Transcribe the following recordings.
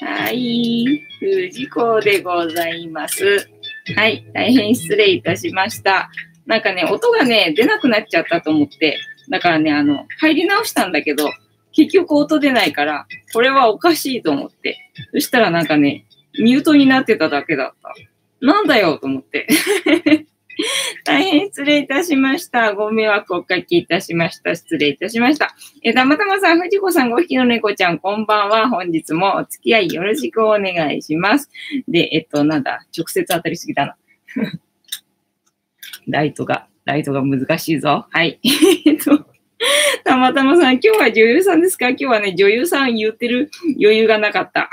はい、藤子でございます。はい、大変失礼いたしました。なんかね、音がね、出なくなっちゃったと思って、だからね、あの、入り直したんだけど、結局音出ないから、これはおかしいと思って。そしたらなんかね、ミュートになってただけだった。なんだよと思って。大変失礼いたしました。ご迷惑をおかけいたしました。失礼いたしました。えたまたまさん、藤子さん、5匹の猫ちゃん、こんばんは。本日もお付き合いよろしくお願いします。で、えっと、なんだ、直接当たりすぎたな。ライトが、ライトが難しいぞ。はい。えっと、たまたまさん、今日は女優さんですか？今日はね、女優さん言ってる余裕がなかった。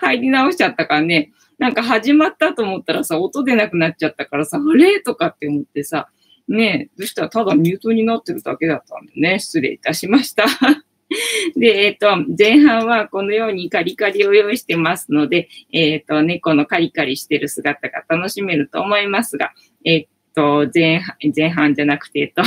入り直しちゃったからね、なんか始まったと思ったらさ、音出なくなっちゃったからさ、あれ？とかって思ってさ、ねえ、そしたらただミュートになってるだけだったんでね、失礼いたしました。で、えっ、ー、と、前半はこのようにカリカリを用意してますので、えっ、ー、と、猫のカリカリしてる姿が楽しめると思いますが、えっ、ー、と、前半、前半じゃなくて、えっと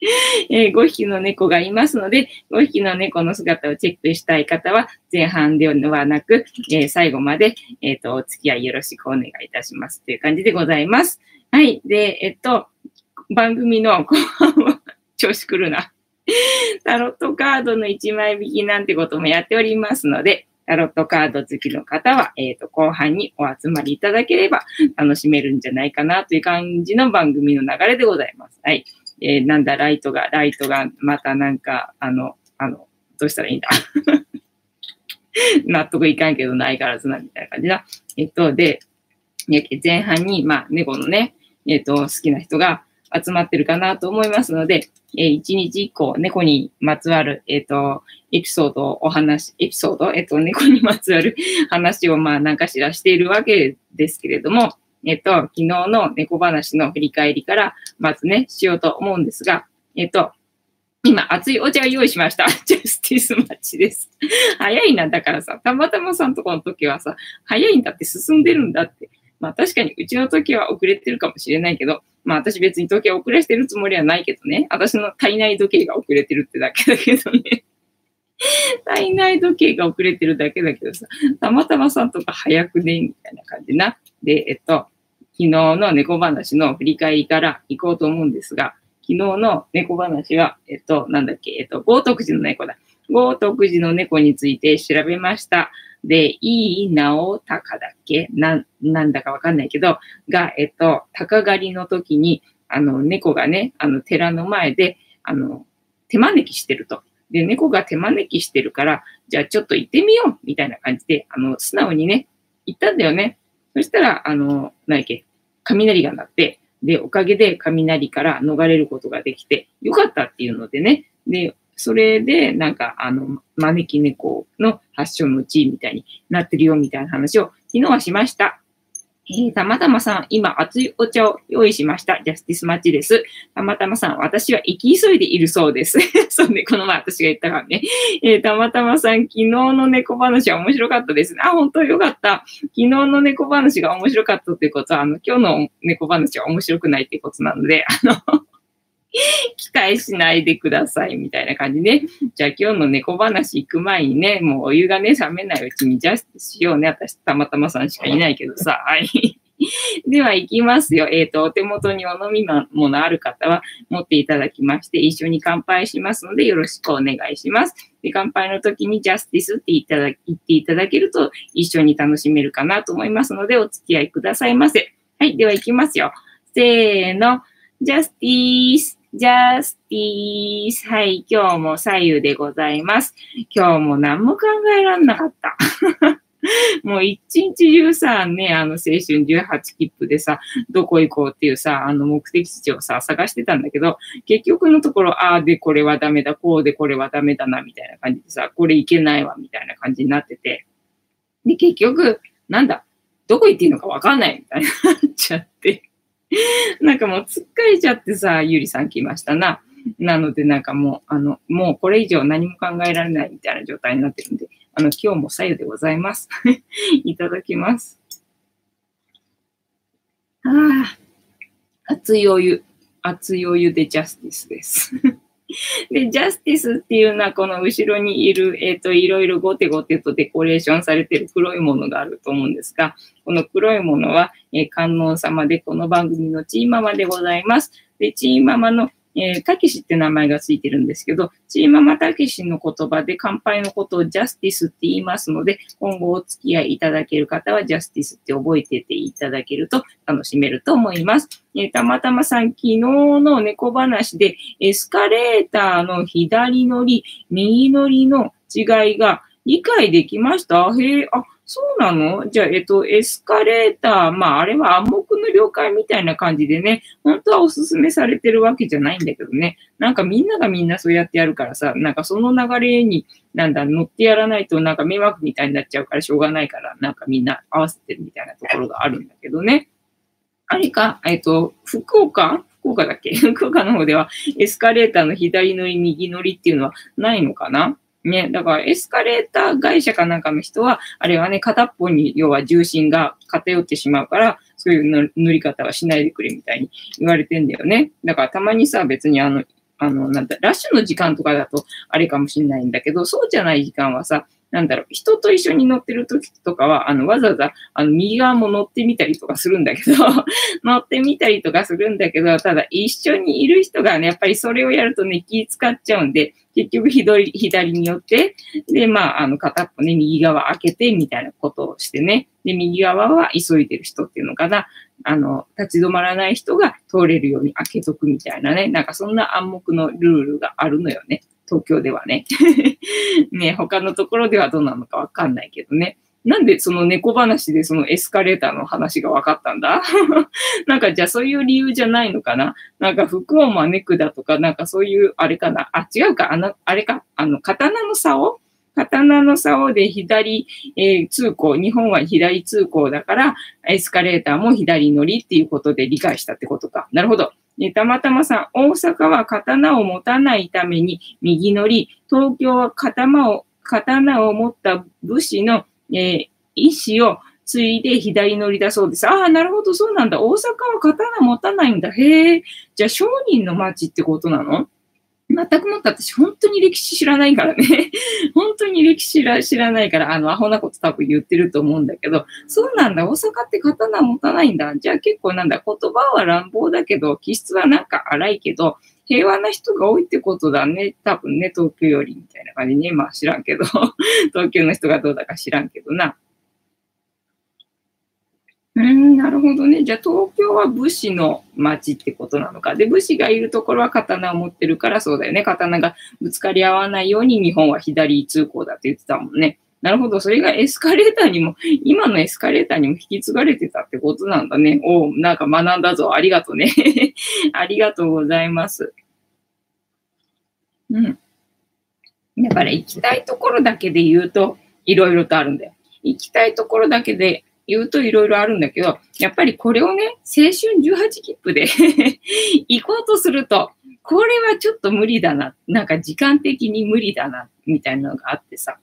えー、5匹の猫がいますので、5匹の猫の姿をチェックしたい方は、前半ではなく、えー、最後まで、えっ、ー、と、お付き合いよろしくお願いいたしますという感じでございます。はい。で、えっと、番組の後半は、調子くるな。タロットカードの1枚引きなんてこともやっておりますので、タロットカード好きの方は、えっ、と、後半にお集まりいただければ楽しめるんじゃないかなという感じの番組の流れでございます。はい。えー、なんだ、ライトが、ライトが、またなんか、あの、あの、どうしたらいいんだ？納得いかんけど、ないからずな、みたいな感じだ。えっと、で、前半に、まあ、猫のね、えっと、好きな人が集まってるかなと思いますので、えー、一日一個猫にまつわる、えっ、と、エピソードをお話、エピソード、えっ、と、猫にまつわる話をまあ何かしらしているわけですけれども、えっと、昨日の猫話の振り返りから、まずね、しようと思うんですが、えっと、今、熱いお茶を用意しました。ジャスティスマッチです。早いな、だからさ、たまたまさんとこの時はさ、早いんだって進んでるんだって。まあ確かにうちの時は遅れてるかもしれないけど、まあ私別に時計遅れてるつもりはないけどね。私の体内時計が遅れてるってだけだけどね。体内時計が遅れてるだけだけどさ、たまたまさんとか早くね、みたいな感じな。で、えっと、昨日の猫話の振り返りから行こうと思うんですが、昨日の猫話は、えっと、なんだっけ、えっと、豪徳寺の猫だ。豪徳寺の猫について調べました。で、いい直高だっけ？な、なんだかわかんないけど、が、えっと、鷹狩りの時に、あの、猫がね、あの、寺の前で、あの、手招きしてると。で、猫が手招きしてるから、じゃあちょっと行ってみようみたいな感じで、あの、素直にね、行ったんだよね。そしたら、あの、何やっけ、雷が鳴って、で、おかげで雷から逃れることができて、よかったっていうのでね、で、それで、なんか、あの、招き猫の発祥の地みたいになってるよみたいな話を昨日はしました。えー、たまたまさん、今熱いお茶を用意しました。ジャスティスマッチです。たまたまさん、私は行き急いでいるそうです。そうね、この前私が言ったからね。えー、たまたまさん、昨日の猫話は面白かったですね。あ、本当よかった。昨日の猫話が面白かったっていうことは、あの、今日の猫話は面白くないってことなので、あの 期待しないでくださいみたいな感じね。じゃあ今日の猫話行く前にね、もうお湯がね、冷めないうちにジャストしようね。私たまたまさんしかいないけどさ。はい。では行きますよ。えっ、ー、と、お手元にお飲み物ある方は持っていただきまして、一緒に乾杯しますのでよろしくお願いします。で乾杯の時にジャスティスって言っただ言っていただけると一緒に楽しめるかなと思いますのでお付き合いくださいませ。はい。では行きますよ。せーの。ジャスティース。ジャスティース。はい、今日も左右でございます。今日も何も考えらんなかった。もう一日中さ、ね、あの青春18切符でさ、どこ行こうっていうさ、あの目的地をさ、探してたんだけど、結局のところ、ああでこれはダメだ、こうでこれはダメだな、みたいな感じでさ、これいけないわ、みたいな感じになってて。で、結局、なんだ、どこ行っていいのかわかんないみたいになっちゃって。なんかもうつっかえちゃってさ、ゆりさん来ましたな。なのでなんかもう、あの、もうこれ以上何も考えられないみたいな状態になってるんで、あの、今日も左右でございます。いただきます。ああ、熱いお湯。熱いお湯でジャスティスです。で、ジャスティスっていうのは、この後ろにいる、えっ、ー、と、いろいろゴテゴテとデコレーションされてる黒いものがあると思うんですが、この黒いものは、えー、観音様で、この番組のチーママでございます。で、チーママのえー、たけしって名前がついてるんですけど、チーママたけしの言葉で乾杯のことをジャスティスって言いますので、今後お付き合いいただける方はジャスティスって覚えてていただけると楽しめると思います。えー、たまたまさん、昨日の猫話でエスカレーターの左乗り、右乗りの違いが理解できました？へえ、あ、そうなの？じゃあ、えっと、エスカレーター、まあ、あれは暗黙了解みたいな感じでね、本当はおすすめされてるわけじゃないんだけどね、なんかみんながみんなそうやってやるからさ、なんかその流れに、なんだ、乗ってやらないとなんか迷惑みたいになっちゃうからしょうがないから、なんかみんな合わせてるみたいなところがあるんだけどね。あれか、えっと、福岡？福岡だっけ？福岡の方ではエスカレーターの左乗り、右乗りっていうのはないのかな？ね、だからエスカレーター会社かなんかの人は、あれはね、片っぽに要は重心が偏ってしまうから、そういうの塗り方はしないでくれみたいに言われてんだよね。だからたまにさ、別にあの、あの、なんだ、ラッシュの時間とかだとあれかもしれないんだけど、そうじゃない時間はさ、なんだろう、人と一緒に乗ってる時とかは、あの、わざわざ、あの、右側も乗ってみたりとかするんだけど、乗ってみたりとかするんだけど、ただ一緒にいる人がね、やっぱりそれをやるとね、気使っちゃうんで、結局左、左に寄って、で、まあ、あの、片っぽね、右側開けて、みたいなことをしてね、で、右側は急いでる人っていうのかな、あの、立ち止まらない人が通れるように開けとくみたいなね、なんかそんな暗黙のルールがあるのよね。東京ではね。ね、他のところではどうなのかわかんないけどね。なんでその猫話でそのエスカレーターの話が分かったんだ？なんかじゃあそういう理由じゃないのかな？なんか服を招くだとか、なんかそういうあれかな？あ、違うか、あの、あれか、あの、刀の竿？刀の竿で左、えー、通行、日本は左通行だから、エスカレーターも左乗りっていうことで理解したってことか。なるほど。ね、たまたまさん、大阪は刀を持たないために右乗り、東京は刀を、刀を持った武士の、えー、意思を継いで左乗りだそうです。ああ、なるほど、そうなんだ。大阪は刀持たないんだ。へえ。じゃあ、商人の町ってことなの？全くもって私本当に歴史知らないからね。本当に歴史知らないから、あの、アホなこと多分言ってると思うんだけど、そうなんだ、大阪って刀持たないんだ。じゃあ結構なんだ、言葉は乱暴だけど、気質はなんか荒いけど、平和な人が多いってことだね。多分ね、東京よりみたいな感じね。まあ知らんけど、東京の人がどうだか知らんけどな。うん、なるほどね。じゃあ東京は武士の町ってことなのか。で、武士がいるところは刀を持ってるからそうだよね。刀がぶつかり合わないように日本は左通行だって言ってたもんね。なるほど。それがエスカレーターにも、今のエスカレーターにも引き継がれてたってことなんだね。おなんか学んだぞ。ありがとうね。ありがとうございます。うん。だから行きたいところだけで言うと、いろいろとあるんだよ。行きたいところだけで言うといろいろあるんだけど、やっぱりこれをね、青春18切符で 行こうとすると、これはちょっと無理だな。なんか時間的に無理だな、みたいなのがあってさ。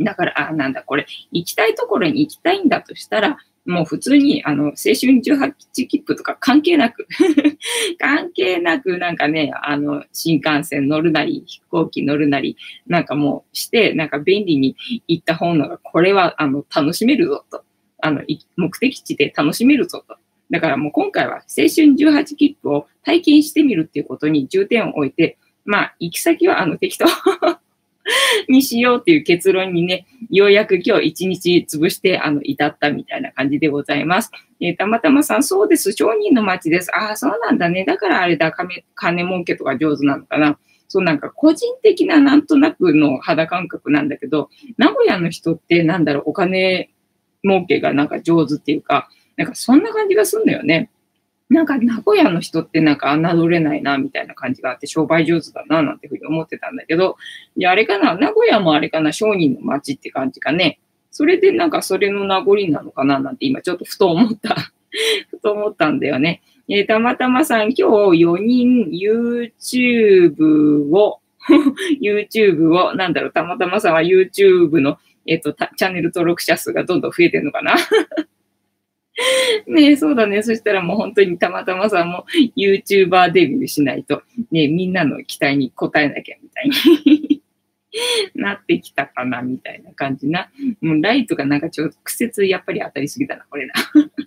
だから、あ、なんだ、これ、行きたいところに行きたいんだとしたら、もう普通に、あの、青春18切符とか関係なく 関係なく、なんかね、あの、新幹線乗るなり、飛行機乗るなり、なんかもうして、なんか便利に行った方のが、これは、あの、楽しめるぞと。あの、目的地で楽しめるぞと。だからもう今回は青春18切符を体験してみるっていうことに重点を置いて、まあ、行き先はあの適当 にしようっていう結論にね、ようやく今日一日潰して、あの、至ったみたいな感じでございます。えー、たまたまさん、そうです。商人の街です。ああ、そうなんだね。だからあれだ、金、金儲けとか上手なのかな。そうなんか個人的ななんとなくの肌感覚なんだけど、名古屋の人ってなんだろう、お金儲けがなんか上手っていうか、なんかそんな感じがすんだよね。なんか名古屋の人ってなんか侮れないなみたいな感じがあって商売上手だななんてふうに思ってたんだけど、いや、あれかな名古屋もあれかな商人の街って感じかね。それでなんかそれの名残なのかななんて今ちょっとふと思った。ふと思ったんだよね。えー、たまたまさん今日4人 YouTube を YouTube を、なんだろう、たまたまさんは YouTube のえっ、ー、と、チャンネル登録者数がどんどん増えてるのかな？ねそうだね。そしたらもう本当にたまたまさんも YouTuber デビューしないと、ねみんなの期待に応えなきゃみたいに なってきたかな、みたいな感じな。もうライトがなんか直接やっぱり当たりすぎたな、これな。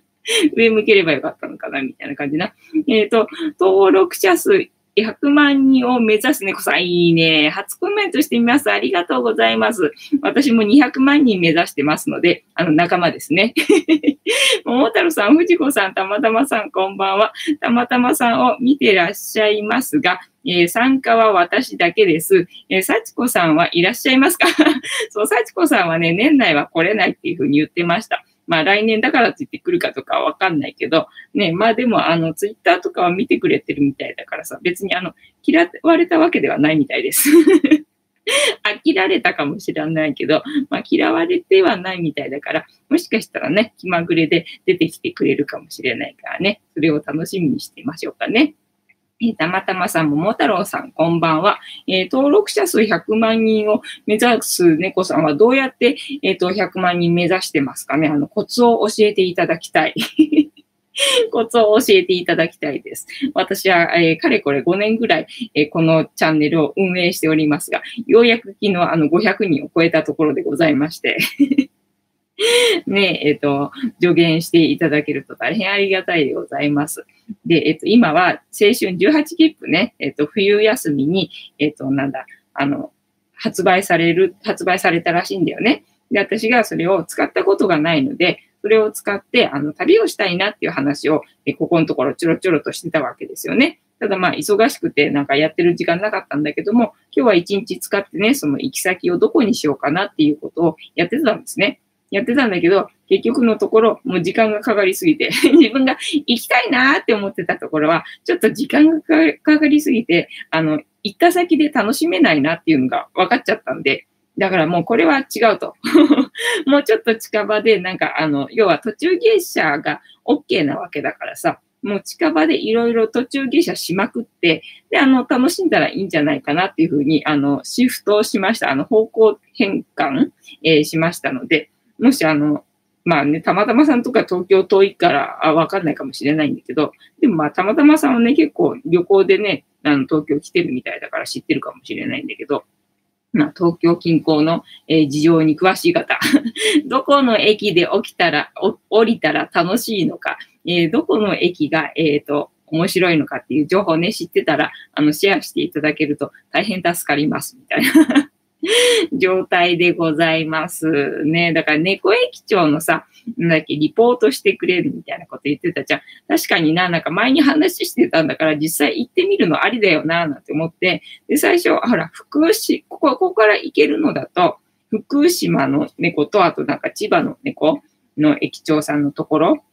上向ければよかったのかな、みたいな感じな。えっ、ー、と、登録者数100万人を目指す猫さん、いいね。初コメントしてみます。ありがとうございます。私も200万人目指してますので、あの、仲間ですね。桃太郎さん、藤子さん、たまたまさん、こんばんは。たまたまさんを見てらっしゃいますが、えー、参加は私だけです。えー、幸子さんはいらっしゃいますか？そう、幸子さんはね、年内は来れないっていうふうに言ってました。まあ来年だからと言って来るかとかわかんないけど、ね、まあでもあのツイッターとかは見てくれてるみたいだからさ、別にあの、嫌われたわけではないみたいです。飽きられたかもしれないけど、まあ、嫌われてはないみたいだから、もしかしたらね、気まぐれで出てきてくれるかもしれないからね、それを楽しみにしてみましょうかね。えたまたまさん、桃太郎さん、こんばんは。えー、登録者数100万人を目指す猫さんはどうやって、えっ、ー、と、100万人目指してますかねあの、コツを教えていただきたい。コツを教えていただきたいです。私は、えー、かれこれ5年ぐらい、えー、このチャンネルを運営しておりますが、ようやく昨日あの500人を超えたところでございましてねえ、えっ、ー、と、助言していただけると大変ありがたいでございます。で、えっ、ー、と、今は青春18切符ね、えっ、ー、と、冬休みに、えっ、と、なんだ、あの、発売される、発売されたらしいんだよね。で、私がそれを使ったことがないので、それを使って、あの、旅をしたいなっていう話を、えここのところちょろちょろとしてたわけですよね。ただまあ、忙しくてなんかやってる時間なかったんだけども、今日は一日使ってね、その行き先をどこにしようかなっていうことをやってたんですね。やってたんだけど、結局のところ、もう時間がかかりすぎて 自分が行きたいなーって思ってたところは、ちょっと時間がかかりすぎて、あの、行った先で楽しめないなっていうのが分かっちゃったんで、だからもうこれは違うと。もうちょっと近場で、なんかあの、要は途中下車が OK なわけだからさ、もう近場でいろいろ途中下車しまくって、で、あの、楽しんだらいいんじゃないかなっていうふうに、あの、シフトをしました。あの、方向変換、えー、しましたので、もしあの、まあね、たまたまさんとか東京遠いからあわかんないかもしれないんだけど、でもまあたまたまさんはね、結構旅行でね、あの東京来てるみたいだから知ってるかもしれないんだけど、まあ、東京近郊の、えー、事情に詳しい方、どこの駅で起きたら、降りたら楽しいのか、えー、どこの駅が、えっ、ー、と、面白いのかっていう情報をね、知ってたら、あの、シェアしていただけると大変助かります、みたいな。状態でございますね。だから猫駅長のさ、なんだっけ、リポートしてくれるみたいなこと言ってたじゃん。確かにな、なんか前に話してたんだから実際行ってみるのありだよな、なんて思って。で、最初、ほら、福島、ここ、ここから行けるのだと、福島の猫と、あとなんか千葉の猫の駅長さんのところ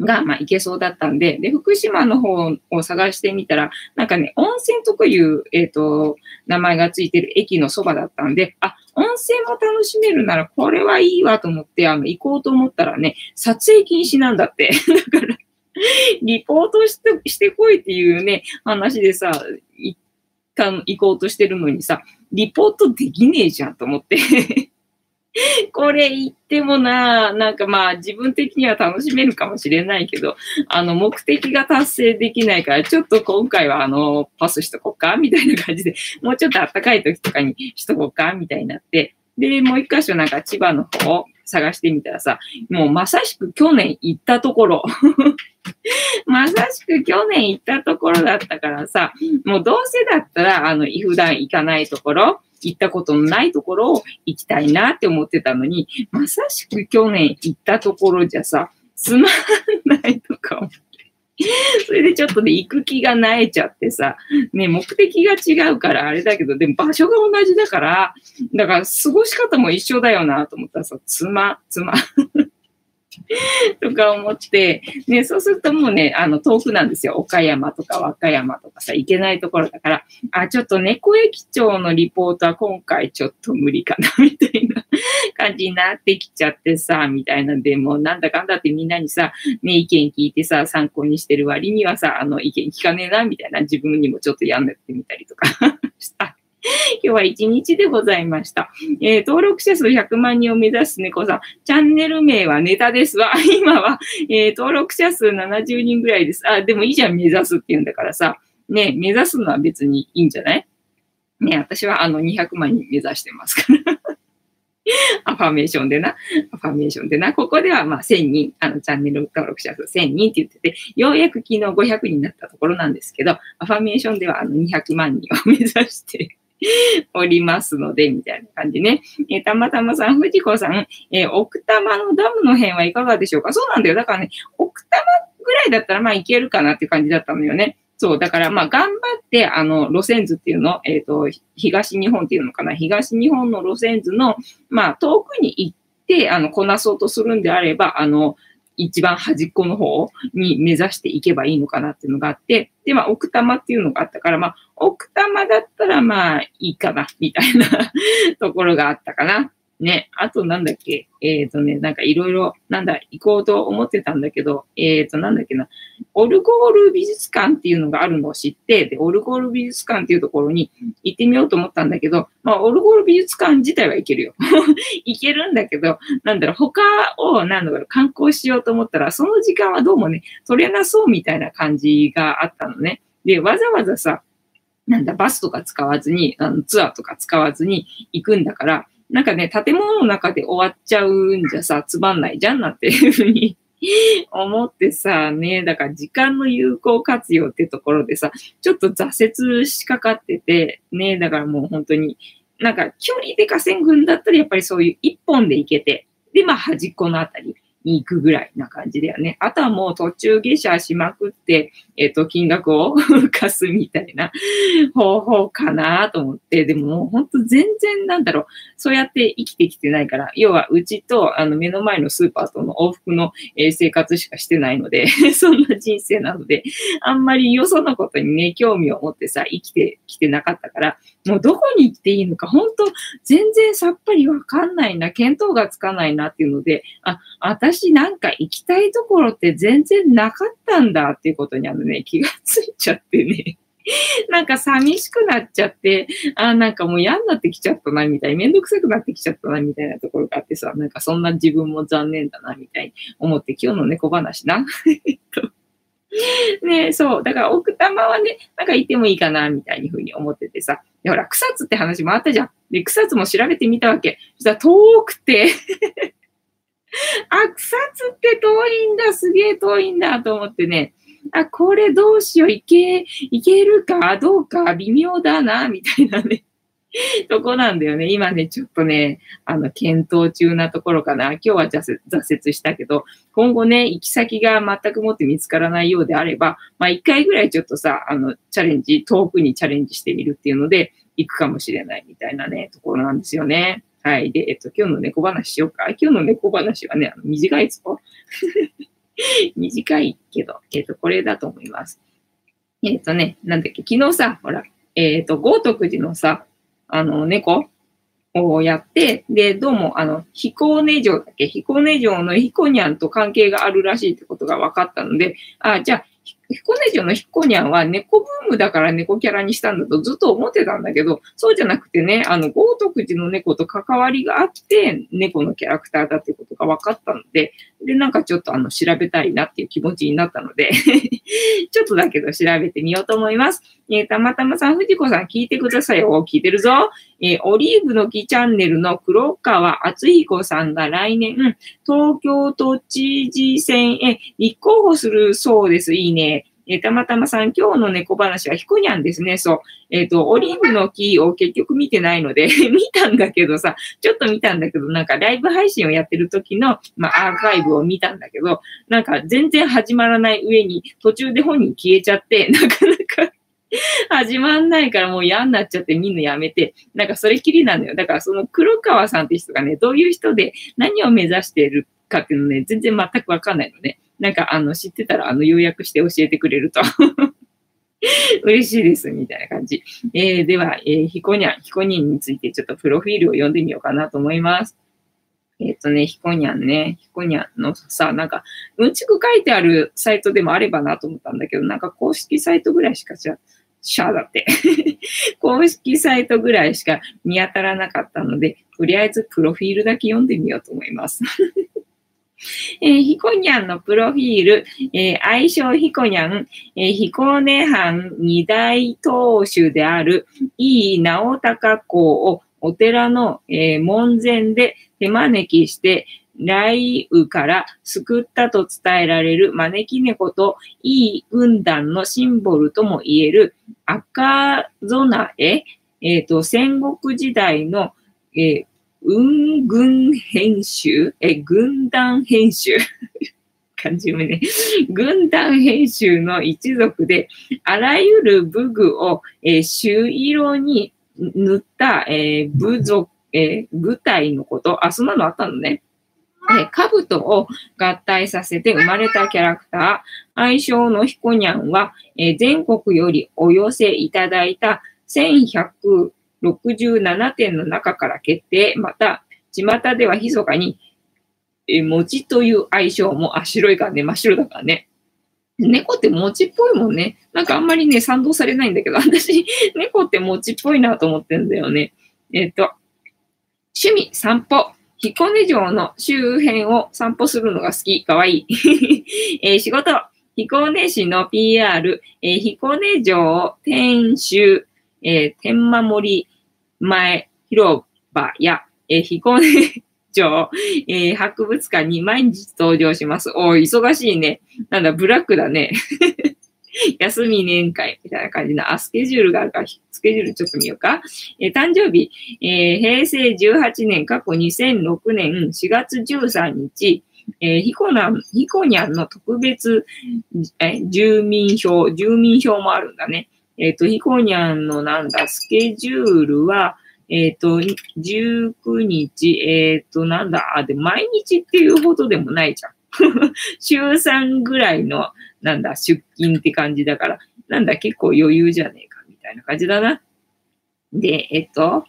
が、まあ、行けそうだったんで、で、福島の方を探してみたら、なんかね、温泉という、えっ、ー、と、名前がついてる駅のそばだったんで、あ、温泉も楽しめるなら、これはいいわと思って、あの、行こうと思ったらね、撮影禁止なんだって。だから、リポートしてしてこいっていうね、話でさ、行行こうとしてるのにさ、リポートできねえじゃんと思って これ言ってもな、なんかまあ自分的には楽しめるかもしれないけど、あの目的が達成できないから、ちょっと今回はあのパスしとこうかみたいな感じで、もうちょっと暖かい時とかにしとこうかみたいになって、で、もう一箇所なんか千葉の方を探してみたらさ、もうまさしく去年行ったところ。まさしく去年行ったところだったからさ、もうどうせだったら、あの、普段行かないところ、行ったことのないところを行きたいなって思ってたのに、まさしく去年行ったところじゃさ、つまんないとか思って。それでちょっとね、行く気がなえちゃってさ、ね、目的が違うからあれだけど、でも場所が同じだから、だから過ごし方も一緒だよなと思ったらさ、つま、つま。とか思って、ね、そうするともうね、あの、遠くなんですよ。岡山とか和歌山とかさ、行けないところだから、あ、ちょっと猫駅長のリポートは今回ちょっと無理かな、みたいな 感じになってきちゃってさ、みたいな。んで、もうなんだかんだってみんなにさ、ね、意見聞いてさ、参考にしてる割にはさ、あの、意見聞かねえな、みたいな。自分にもちょっとやんなってみたりとか した。今日は1日でございました。えー、登録者数100万人を目指す猫さん。チャンネル名はネタですわ。今は、えー、登録者数70人ぐらいです。あ、でもいいじゃん、目指すって言うんだからさ。ね、目指すのは別にいいんじゃない？ね、私はあの200万人目指してますから。アファメーションでな、アファメーションでな、ここではまあ1000人、あのチャンネル登録者数1000人って言ってて、ようやく昨日500人になったところなんですけど、アファメーションではあの200万人を目指して おりますので、みたいな感じね。えー、たまたまさん、藤子さん、えー、奥多摩のダムの辺はいかがでしょうか？そうなんだよ。だからね、奥多摩ぐらいだったらまあいけるかなって感じだったのよね。そう、だからまあ頑張って、あの、路線図っていうの、えっ、ー、と、東日本っていうのかな、東日本の路線図の、まあ遠くに行って、あの、こなそうとするんであれば、あの、一番端っこの方に目指していけばいいのかなっていうのがあって、で、まあ、奥多摩っていうのがあったから、まあ、奥多摩だったらまあ、いいかな、みたいな ところがあったかな。ね、あとなんだっけ、えっ、ー、とね、なんかいろいろ、なんだ、行こうと思ってたんだけど、えっ、ー、と、なんだっけな、オルゴール美術館っていうのがあるのを知って、で、オルゴール美術館っていうところに行ってみようと思ったんだけど、まあ、オルゴール美術館自体は行けるよ。行けるんだけど、なんだろう、他を、なんだろう、観光しようと思ったら、その時間はどうもね、取れなそうみたいな感じがあったのね。で、わざわざさ、なんだ、バスとか使わずに、あのツアーとか使わずに行くんだから、なんかね、建物の中で終わっちゃうんじゃさ、つまんないじゃんなっていうふうに 思ってさ、ね、だから時間の有効活用ってところでさ、ちょっと挫折しかかってて、ね、だからもう本当に、なんか距離で稼ぐんだったらやっぱりそういう一本で行けて、で、まあ端っこのあたり。に行くぐらいな感じだよね。あとはもう途中下車しまくって、えっ、ー、と、金額を貸すみたいな方法かなと思って、でももう本当全然なんだろう、そうやって生きてきてないから、要はうちとあの目の前のスーパーとの往復の、えー、生活しかしてないので そんな人生なので、あんまりよそのことにね、興味を持ってさ、生きてきてなかったから、もうどこに行っていいのか、本当全然さっぱりわかんないな、見当がつかないなっていうので、あ、私なんか行きたいところって全然なかったんだっていうことにあのね、気がついちゃってね。なんか寂しくなっちゃって、あ、なんかもう嫌になってきちゃったな、みたい。めんどくさくなってきちゃったな、みたいなところがあってさ、なんかそんな自分も残念だな、みたいに思って、今日の猫話な。えっとねそう。だから奥多摩はね、なんか行ってもいいかな、みたいにふうに思っててさ。ほら、草津って話もあったじゃん。で、草津も調べてみたわけ。そしたら遠くて あ、草津って遠いんだ、すげえ遠いんだと思ってね。あ、これどうしよう、いけ、いけるか、どうか、微妙だな、みたいなね。とこなんだよね。今ね、ちょっとね、あの、検討中なところかな。今日は挫折したけど、今後ね、行き先が全くもって見つからないようであれば、まあ一回ぐらいちょっとさ、あの、チャレンジ、遠くにチャレンジしてみるっていうので、行くかもしれないみたいなね、ところなんですよね。はい。で、えっと、今日の猫話しようか。今日の猫話はね、あの短いぞ。短いけど、えっと、これだと思います。えっとね、なんだっけ、昨日さ、ほら、えっと、豪徳寺のさ、あの、猫をやって、で、どうも、あの、彦根城だっけ彦根城の彦にゃんと関係があるらしいってことが分かったので、あ、じゃあ、彦根城のヒコニャンは猫ブームだから猫キャラにしたんだとずっと思ってたんだけど、そうじゃなくてね、あの、豪徳寺の猫と関わりがあって、猫のキャラクターだってことが分かったので、で、なんかちょっとあの、調べたいなっていう気持ちになったので ちょっとだけど調べてみようと思います。えー、たまたまさん、藤子さん聞いてくださいよ。聞いてるぞ。えー、オリーブの木チャンネルの黒川厚彦さんが来年、東京都知事選へ立候補するそうです。いいね。えー、たまたまさん、今日の猫話はひこにゃんですね。そう。えっ、ー、と、オリーブの木を結局見てないので 見たんだけどさ、ちょっと見たんだけど、なんかライブ配信をやってる時の、まあ、アーカイブを見たんだけど、なんか全然始まらない上に、途中で本人消えちゃって、なかなか始まんないからもう嫌になっちゃってみんなやめて、なんかそれきりなのよ。だからその黒川さんって人がね、どういう人で何を目指してるかっていうのね、全然全くわかんないのね。なんかあの知ってたらあの要約して教えてくれると 嬉しいです、みたいな感じ。えー、では、えー、ヒコニャン、ヒコニンについてちょっとプロフィールを読んでみようかなと思います。えっ、ー、とね、ヒコニャンね、ヒコニャンのさ、なんか、うんちく書いてあるサイトでもあればなと思ったんだけど、なんか公式サイトぐらいしかじゃ、シャーだって。公式サイトぐらいしか見当たらなかったので、とりあえずプロフィールだけ読んでみようと思います。えー、ヒコニャンのプロフィール、えー、愛称ヒコニャン、えー、ヒコネ藩二大当主である井伊直隆公をお寺の、えー、門前で手招きして、雷雨から救ったと伝えられる招き猫といい軍団のシンボルとも言える赤備え、えっ、ー、と、戦国時代の、えー、運軍編集え、軍団編集 漢字読めね。軍団編集の一族で、あらゆる武具を、えー、朱色に塗った、えー、部族、えー、部隊のこと。あ、そんなのあったのね。え兜を合体させて生まれたキャラクター、愛称のヒコニャンは、え全国よりお寄せいただいた1167点の中から決定、また、巷では密かに、え餅という愛称も、あ、白いからね、真っ白だからね。猫って餅っぽいもんね。なんかあんまりね、賛同されないんだけど、私、猫って餅っぽいなと思ってんだよね。えっ、と、趣味、散歩。彦根城の周辺を散歩するのが好き。かわいい。えー、仕事、彦根市の PR、えー、彦根城天守、えー、天守前広場や、えー、彦根城、えー、博物館に毎日登場します。お忙しいね。なんだ、ブラックだね。休み年会みたいな感じの、あ、スケジュールがあるから、スケジュールちょっと見ようか。えー、誕生日、えー、平成18年、過去2006年4月13日、えー、ヒコナン、ヒコニャンの特別、え、住民票、住民票もあるんだね。えっ、ー、と、ヒコニャンのなんだ、スケジュールは、えっ、ー、と、19日、えっ、ー、と、なんだ、あ、で、毎日っていうほどでもないじゃん。週3ぐらいの、なんだ、出勤って感じだから、なんだ、結構余裕じゃねえか、みたいな感じだな。で、えっと、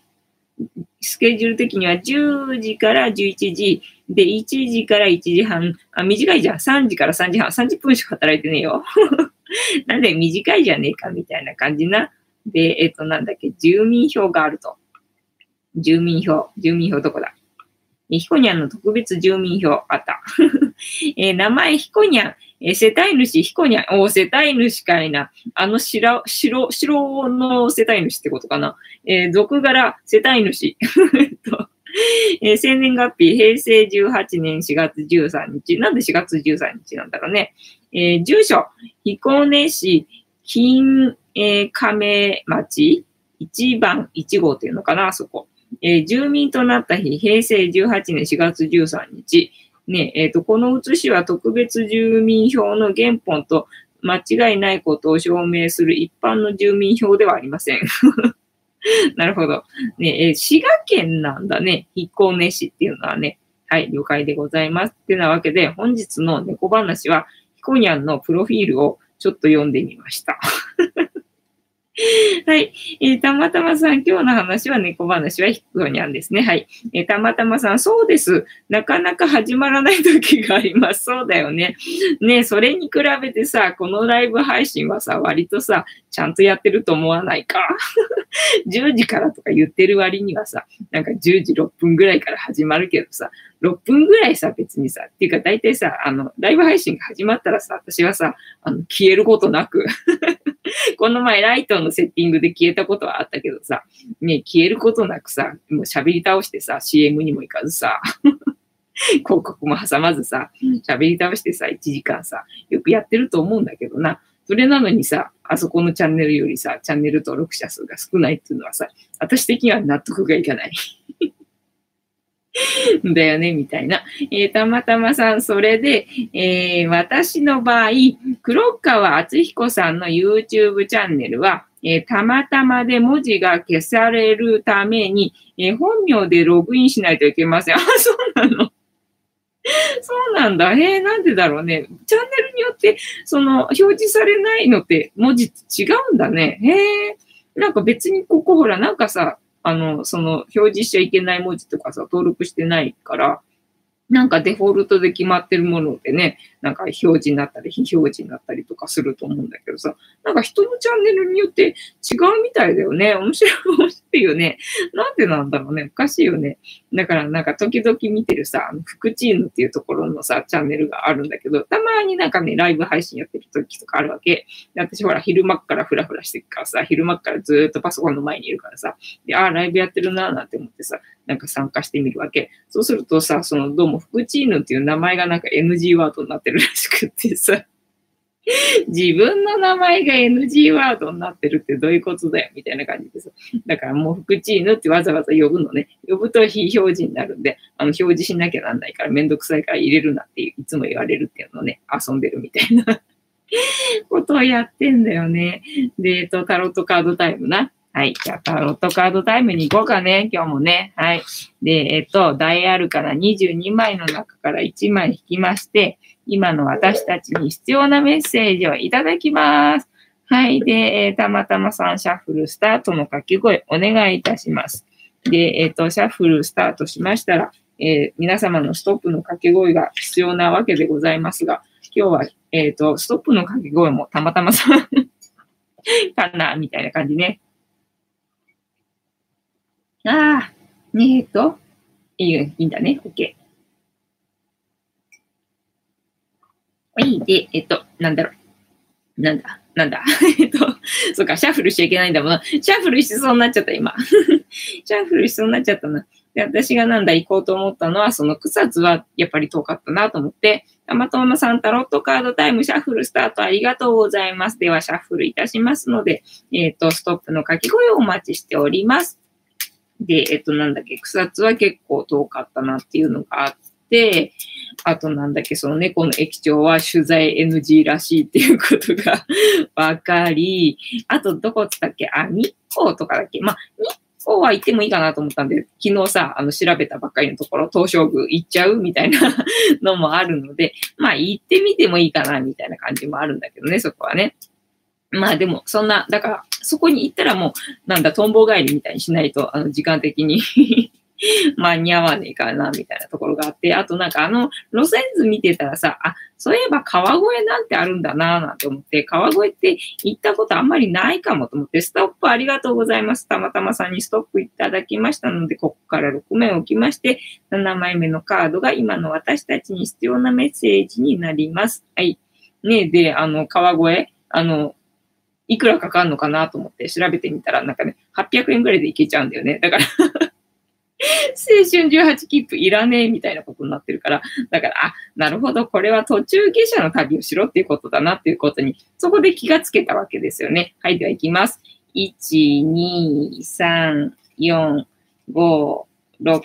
スケジュール的には10時から11時、で、1時から1時半、あ、短いじゃん。3時から3時半、30分しか働いてねえよ。なんで短いじゃねえか、みたいな感じな。で、えっと、なんだっけ、住民票があると。住民票、住民票どこだ？ヒコニャンの特別住民票あった。え、名前ヒコニャン、え、世帯主ヒコニャン、お世帯主かいな。あの白、白、白の世帯主ってことかな。えー、俗柄世帯主。えー、生年月日、平成18年4月13日。なんで4月13日なんだろうね。えー、住所、彦根市、金、えー、亀町、1番1号っていうのかな、あそこ。えー、住民となった日、平成18年4月13日、ね、えっ、ー、と、この写しは特別住民票の原本と間違いないことを証明する一般の住民票ではありません。なるほど。ね、えー、滋賀県なんだね。彦根市っていうのはね。はい、了解でございます。ってなわけで、本日の猫話は、ヒコニャンのプロフィールをちょっと読んでみました。はい。えー、たまたまさん、今日の話は猫話はヒコニャンですね。はい。えー、たまたまさん、そうです。なかなか始まらない時があります。そうだよね。ねそれに比べてさ、このライブ配信はさ、割とさ、ちゃんとやってると思わないか ?10 時からとか言ってる割にはさ、なんか10時6分ぐらいから始まるけどさ、6分ぐらいさ、別にさ、っていうか大体さ、あの、ライブ配信が始まったらさ、私はさ、あの、消えることなく この前ライトのセッティングで消えたことはあったけどさ、ね、消えることなくさ、もう喋り倒してさ、CM にも行かずさ、広告も挟まずさ、喋り倒してさ、1時間さ、よくやってると思うんだけどな。それなのにさ、あそこのチャンネルよりさ、チャンネル登録者数が少ないっていうのはさ、私的には納得がいかない。だよね、みたいな。えー、たまたまさん、それで、えー、私の場合、黒川敦彦さんの YouTube チャンネルは、えー、たまたまで文字が消されるために、え本名でログインしないといけません。あ、そうなの？そうなんだ。へえ、なんでだろうね。チャンネルによって、その、表示されないのって文字違うんだね。へえ、なんか別にここほら、なんかさ、あの、その、表示しちゃいけない文字とかさ、登録してないから、なんかデフォルトで決まってるものでね、なんか表示になったり非表示になったりとかすると思うんだけどさ、なんか人のチャンネルによって違うみたいだよね。面白い、面白いよね。なんでなんだろうね。おかしいよね。だからなんか時々見てるさ、福チームっていうところのさ、チャンネルがあるんだけど、たまになんかね、ライブ配信やってる時とかあるわけ。で私ほら昼間っからフラフラしてるからさ、昼間っからずっとパソコンの前にいるからさ、で、ああ、ライブやってるなーなんて思ってさ、なんか参加してみるわけ。そうするとさ、そのどうも福チーヌっていう名前がなんか NG ワードになってるらしくってさ、自分の名前が NG ワードになってるってどういうことだよみたいな感じでさ。だからもう福チーヌってわざわざ呼ぶのね。呼ぶと非表示になるんで、あの表示しなきゃなんないからめんどくさいから入れるなっていつも言われるっていうのをね、遊んでるみたいなことをやってんだよね。で、えっと、タロットカードタイムな。はい。じゃあ、タロットカードタイムに行こうかね。今日もね。はい。で、えっと、大アルカナ22枚の中から1枚引きまして、今の私たちに必要なメッセージをいただきます。はい。で、えー、たまたまさんシャッフルスタートの掛け声お願いいたします。で、えっ、ー、と、シャッフルスタートしましたら、えー、皆様のストップの掛け声が必要なわけでございますが、今日は、えっ、と、ストップの掛け声もたまたまさん かな、みたいな感じね。ああ、ねえっと、いいいいんだね。OK。いいで、えっと、なんだろう。なんだ、なんだ。えっと、そっか、シャッフルしちゃいけないんだもん。シャッフルしそうになっちゃった、今。シャッフルしそうになっちゃったな。で、私がなんだ行こうと思ったのは、その草津はやっぱり遠かったなと思って、たまたまさんタロットカードタイムシャッフルスタートありがとうございます。では、シャッフルいたしますので、えっ、と、ストップの掛け声をお待ちしております。で、えっと、なんだっけ、草津は結構遠かったなっていうのがあって、あとなんだっけ、その猫の駅長は取材 NG らしいっていうことが わかり、あとどこっつったっけあ、日光とかだっけまあ、日光は行ってもいいかなと思ったんで、昨日さ、あの、調べたばっかりのところ、東照宮行っちゃうみたいな のもあるので、まあ、行ってみてもいいかな、みたいな感じもあるんだけどね、そこはね。まあでも、そんな、だから、そこに行ったらもう、なんだ、トンボ帰りみたいにしないと、あの、時間的に 間に合わねえかな、みたいなところがあって、あとなんかあの、路線図見てたらさ、あ、そういえば川越なんてあるんだな、なんて思って、川越って行ったことあんまりないかもと思って、ストップありがとうございます。たまたまさんにストップいただきましたので、ここから6名置きまして、7枚目のカードが今の私たちに必要なメッセージになります。はい。ねで、あの、川越、あの、いくらかかるのかなと思って調べてみたら、なんかね、800円ぐらいで行けちゃうんだよね。だから 青春18切符いらねえみたいなことになってるから、だから、あ、なるほど、これは途中下車の旅をしろっていうことだなっていうことに、そこで気がつけたわけですよね。はい、では行きます。1、2、3、4、5、6。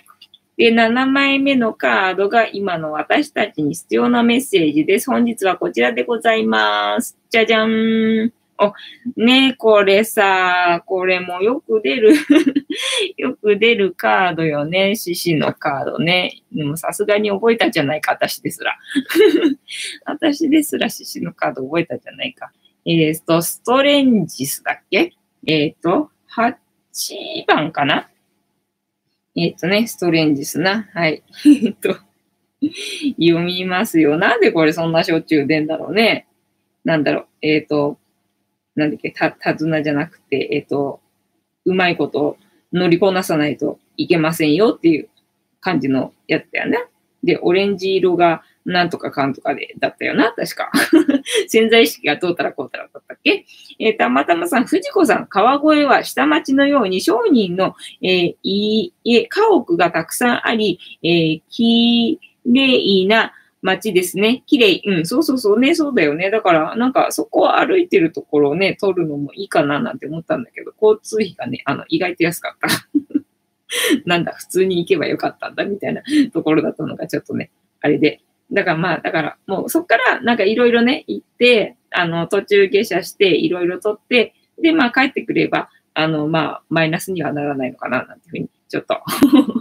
で、7枚目のカードが今の私たちに必要なメッセージです。本日はこちらでございます。じゃじゃん。お、ねこれさ、これもよく出る よく出るカードよね。獅子のカードね。でもさすがに覚えたじゃないか、私ですら。私ですら獅子のカード覚えたじゃないか。えっ、ー、と、ストレンジスだっけ？えっ、ー、と、8番かな？えっ、ー、とね、ストレンジスな。はい。えっと、読みますよ。なんでこれそんなしょっちゅう出んだろうね。なんだろう。えっ、と、なんだっけ、た、手綱じゃなくて、えっ、と、うまいこと乗りこなさないといけませんよっていう感じのやつだよね。で、オレンジ色がなんとかかんとかで、だったよな、確か。潜在意識がどうたらこうたらだったっけ？えー、たまたまさん、藤子さん、川越は下町のように商人の、えー、家、家屋がたくさんあり、えー、きれいな街ですね。綺麗。うん、そうそうそうね、そうだよね。だから、なんか、そこを歩いてるところをね、撮るのもいいかななんて思ったんだけど、交通費がね、あの、意外と安かった。なんだ、普通に行けばよかったんだ、みたいな ところだったのが、ちょっとね、あれで。だからまあ、だから、もうそっから、なんかいろいろね、行って、あの、途中下車して、いろいろ撮って、で、まあ、帰ってくれば、あの、まあ、マイナスにはならないのかな、なんていうふうに、ちょっと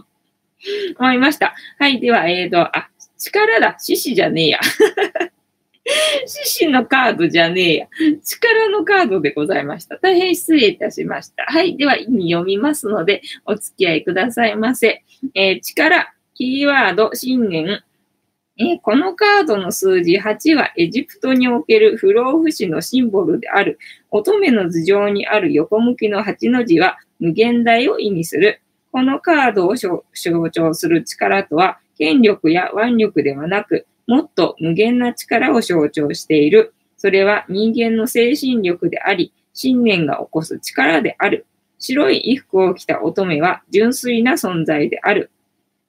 思いました。はい。では、えーと、あ、力だ。獅子じゃねえや。獅子のカードじゃねえや。力のカードでございました。大変失礼いたしました。はい。では、意味読みますので、お付き合いくださいませ。えー、力、キーワード、信念、えー、このカードの数字8はエジプトにおける不老不死のシンボルである乙女の頭上にある横向きの8の字は無限大を意味する。このカードを象徴する力とは権力や腕力ではなくもっと無限な力を象徴している。それは人間の精神力であり、信念が起こす力である。白い衣服を着た乙女は純粋な存在である。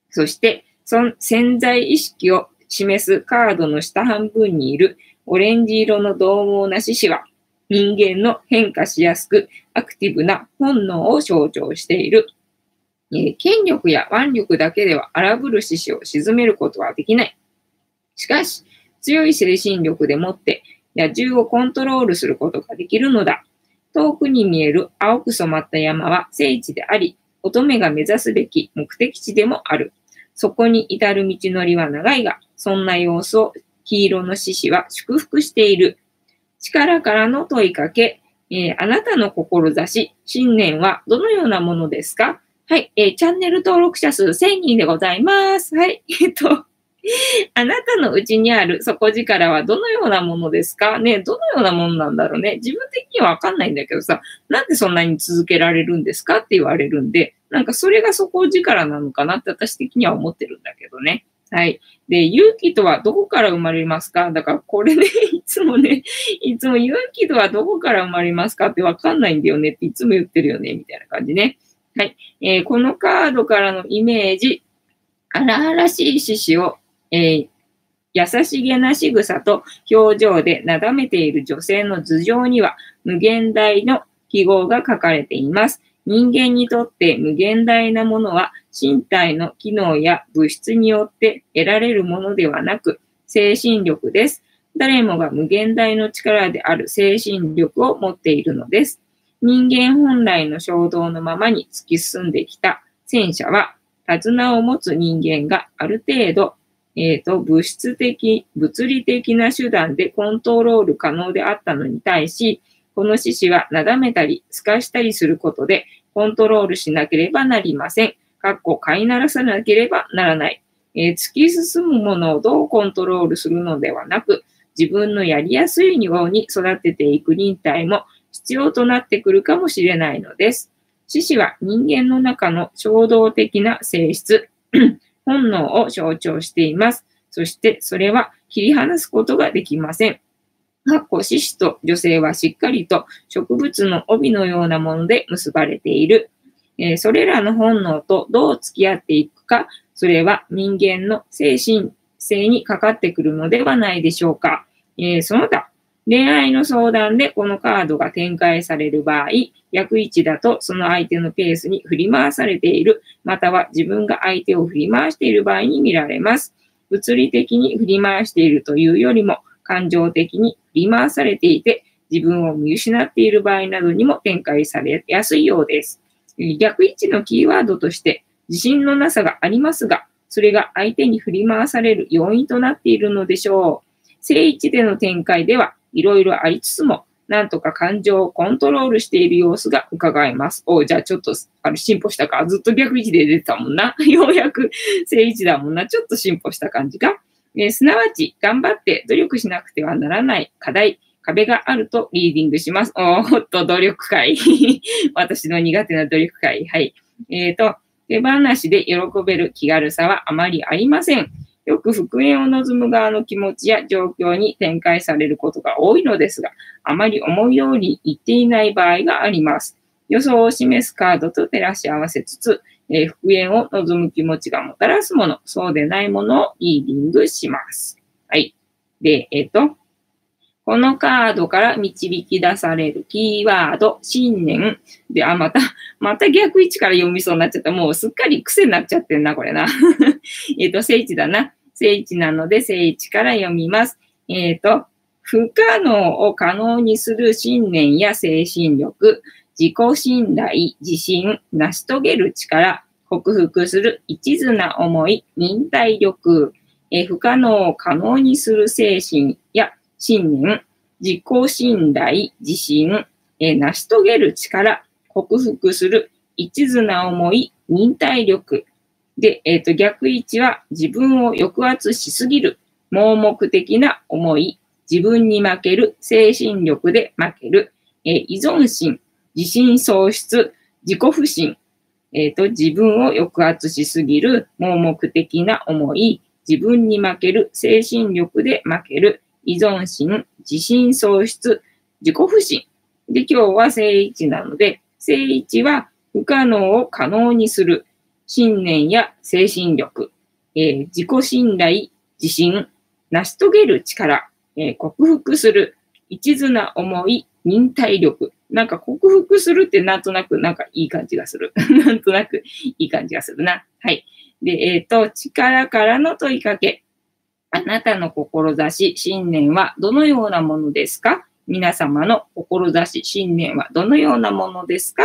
そして、その潜在意識を示すカードの下半分にいるオレンジ色の獰猛な獅子は、人間の変化しやすくアクティブな本能を象徴している。権力や腕力だけでは荒ぶる獅子を鎮めることはできない。しかし、強い精神力でもって野獣をコントロールすることができるのだ。遠くに見える青く染まった山は聖地であり、乙女が目指すべき目的地でもある。そこに至る道のりは長いが、そんな様子を黄色の獅子は祝福している。力からの問いかけ、えー、あなたの志、信念はどのようなものですか？はい、えー、チャンネル登録者数1000人でございます。はい、えっと、あなたのうちにある底力はどのようなものですか？ねどのようなものなんだろうね？自分的にはわかんないんだけどさ、なんでそんなに続けられるんですか？って言われるんで、なんかそれが底力なのかなって私的には思ってるんだけどね。はい。で、勇気とはどこから生まれますか？だからこれね、いつもね、いつも勇気とはどこから生まれますか？ってわかんないんだよねっていつも言ってるよね、みたいな感じね。はい。えー、このカードからのイメージ、荒々しい獅子をえー、優しげな仕草と表情でなだめている女性の頭上には無限大の記号が書かれています。人間にとって無限大なものは身体の機能や物質によって得られるものではなく精神力です。誰もが無限大の力である精神力を持っているのです。人間本来の衝動のままに突き進んできた戦車は手綱を持つ人間がある程度えっ、ー、と、物質的、物理的な手段でコントロール可能であったのに対し、この獅子はなだめたり、透かしたりすることでコントロールしなければなりません。かっこ飼いならさなければならない。えー、突き進むものをどうコントロールするのではなく、自分のやりやすいように育てていく忍耐も必要となってくるかもしれないのです。獅子は人間の中の衝動的な性質、本能を象徴しています。そしてそれは切り離すことができません。かっこ獅子と女性はしっかりと植物の帯のようなもので結ばれている。えー、それらの本能とどう付き合っていくか、それは人間の精神性にかかってくるのではないでしょうか。えー、その他、恋愛の相談でこのカードが展開される場合、役位置だとその相手のペースに振り回されている、または自分が相手を振り回している場合に見られます。物理的に振り回しているというよりも、感情的に振り回されていて、自分を見失っている場合などにも展開されやすいようです。逆位置のキーワードとして、自信のなさがありますが、それが相手に振り回される要因となっているのでしょう。正位置での展開では、いろいろありつつも、なんとか感情をコントロールしている様子が伺えます。おじゃあちょっと、あれ、進歩したか。ずっと逆位置で出てたもんな。ようやく正位置だもんな。ちょっと進歩した感じが。えー、すなわち、頑張って努力しなくてはならない課題、壁があるとリーディングします。おーっと、努力会。私の苦手な努力会。はい。えっ、ー、と、手放しで喜べる気軽さはあまりありません。よく復縁を望む側の気持ちや状況に展開されることが多いのですが、あまり思い通りに言っていない場合があります。予想を示すカードと照らし合わせつつ、えー、復縁を望む気持ちがもたらすもの、そうでないものをリーディングします。はい。で、えっ、ー、と、このカードから導き出されるキーワード、信念。で、あ、また、また逆位置から読みそうになっちゃった。もうすっかり癖になっちゃってんな、これな。えっと、聖地だな。聖地なので、聖地から読みます。えっ、ー、と、不可能を可能にする信念や精神力、自己信頼、自信、成し遂げる力、克服する一途な思い、忍耐力、え不可能を可能にする精神や信念、自己信頼、自信、え成し遂げる力、克服する一途な思い、忍耐力、で、えっ、と、逆位置は自分を抑圧しすぎる、盲目的な思い、自分に負ける、精神力で負ける、えー依存心、自信喪失、自己不信、えっ、と、自分を抑圧しすぎる、盲目的な思い、自分に負ける、精神力で負ける、依存心、自信喪失、自己不信。で、今日は正位置なので、正位置は不可能を可能にする、信念や精神力、えー自己信頼、自信、成し遂げる力、えー克服する、一途な思い、忍耐力。なんか克服するってなんとなくなんかいい感じがする。なんとなくいい感じがするな。はい。で、えっ、と、力からの問いかけ。あなたの志、信念はどのようなものですか？皆様の志、信念はどのようなものですか？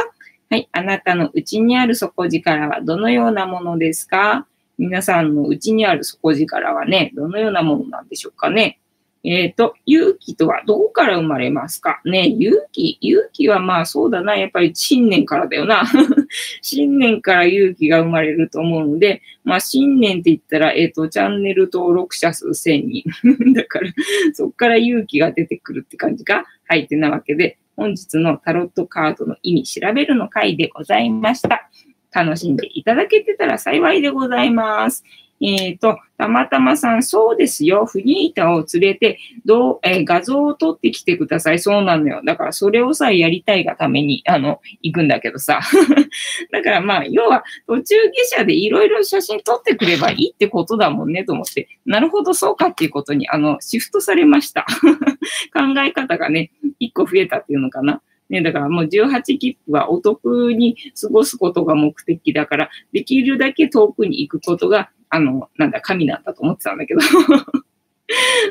はい。あなたの内にある底力はどのようなものですか？皆さんの内にある底力はね、どのようなものなんでしょうかね？えっ、と、勇気とはどこから生まれますか？ね、勇気、勇気はまあそうだな、やっぱり信念からだよな。信念から勇気が生まれると思うので、まあ信念って言ったら、えっ、と、チャンネル登録者数1000人。だから、そっから勇気が出てくるって感じが入、ってなわけで、本日のタロットカードの意味調べるの回でございました。楽しんでいただけてたら幸いでございます。えっ、と、たまたまさん、そうですよ。フニータを連れて、どう、えー画像を撮ってきてください。そうなのよ。だから、それをさ、やりたいがために、あの、行くんだけどさ。だから、まあ、要は、途中下車でいろいろ写真撮ってくればいいってことだもんね、と思って。なるほど、そうかっていうことに、あの、シフトされました。考え方がね、一個増えたっていうのかな。ね、だからもう18切符はお得に過ごすことが目的だから、できるだけ遠くに行くことが、あの、なんだ、神なんだと思ってたんだけど。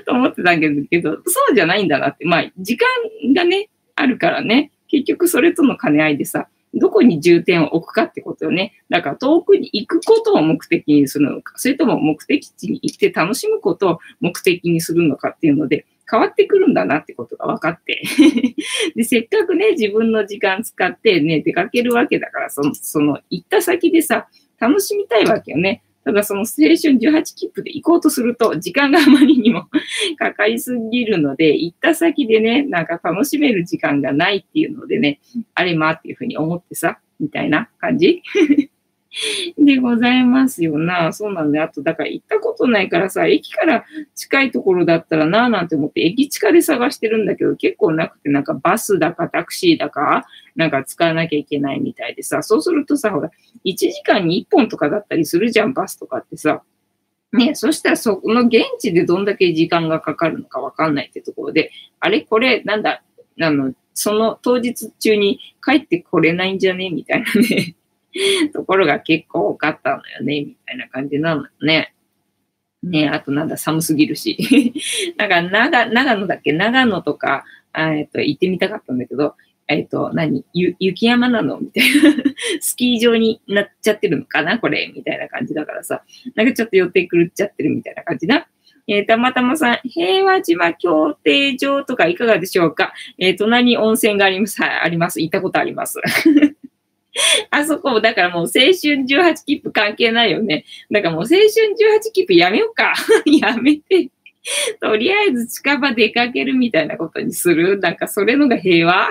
と思ってたけど、けどそうじゃないんだなって。まあ、時間がね、あるからね、結局それとの兼ね合いでさ、どこに重点を置くかってことよね。だから遠くに行くことを目的にするのか、それとも目的地に行って楽しむことを目的にするのかっていうので、変わってくるんだなってことが分かって。で、せっかくね、自分の時間使ってね、出かけるわけだから、その、その、行った先でさ、楽しみたいわけよね。ただその青春18切符で行こうとすると、時間があまりにも かかりすぎるので、行った先でね、なんか楽しめる時間がないっていうのでね、あれまっていうふうに思ってさ、みたいな感じ でございますよな。そうなんだ。あと、だから行ったことないからさ、駅から近いところだったらなぁなんて思って、駅近で探してるんだけど、結構なくて、なんかバスだかタクシーだか、なんか使わなきゃいけないみたいでさ、そうするとさ、ほら、1時間に1本とかだったりするじゃん、バスとかってさ。ね、そしたらそこの現地でどんだけ時間がかかるのかわかんないってところで、あれこれ、なんだ、あの、その当日中に帰ってこれないんじゃねみたいなね。ところが結構多かったのよね、みたいな感じなのよね。ねあとなんだ、寒すぎるし。なんか長、長野だっけ？長野とか、あえっと、行ってみたかったんだけど、えっと、何？ゆ雪山なの？みたいな。スキー場になっちゃってるのかな？これみたいな感じだからさ。なんかちょっと予定狂っちゃってるみたいな感じな。えーたまたまさん、平和島協定場とかいかがでしょうか？えー隣に温泉があります。はい、あります。行ったことあります。あそこ、だからもう青春18切符関係ないよね。だからもう青春18切符やめようか。やめて。とりあえず近場出かけるみたいなことにする。なんかそれのが平和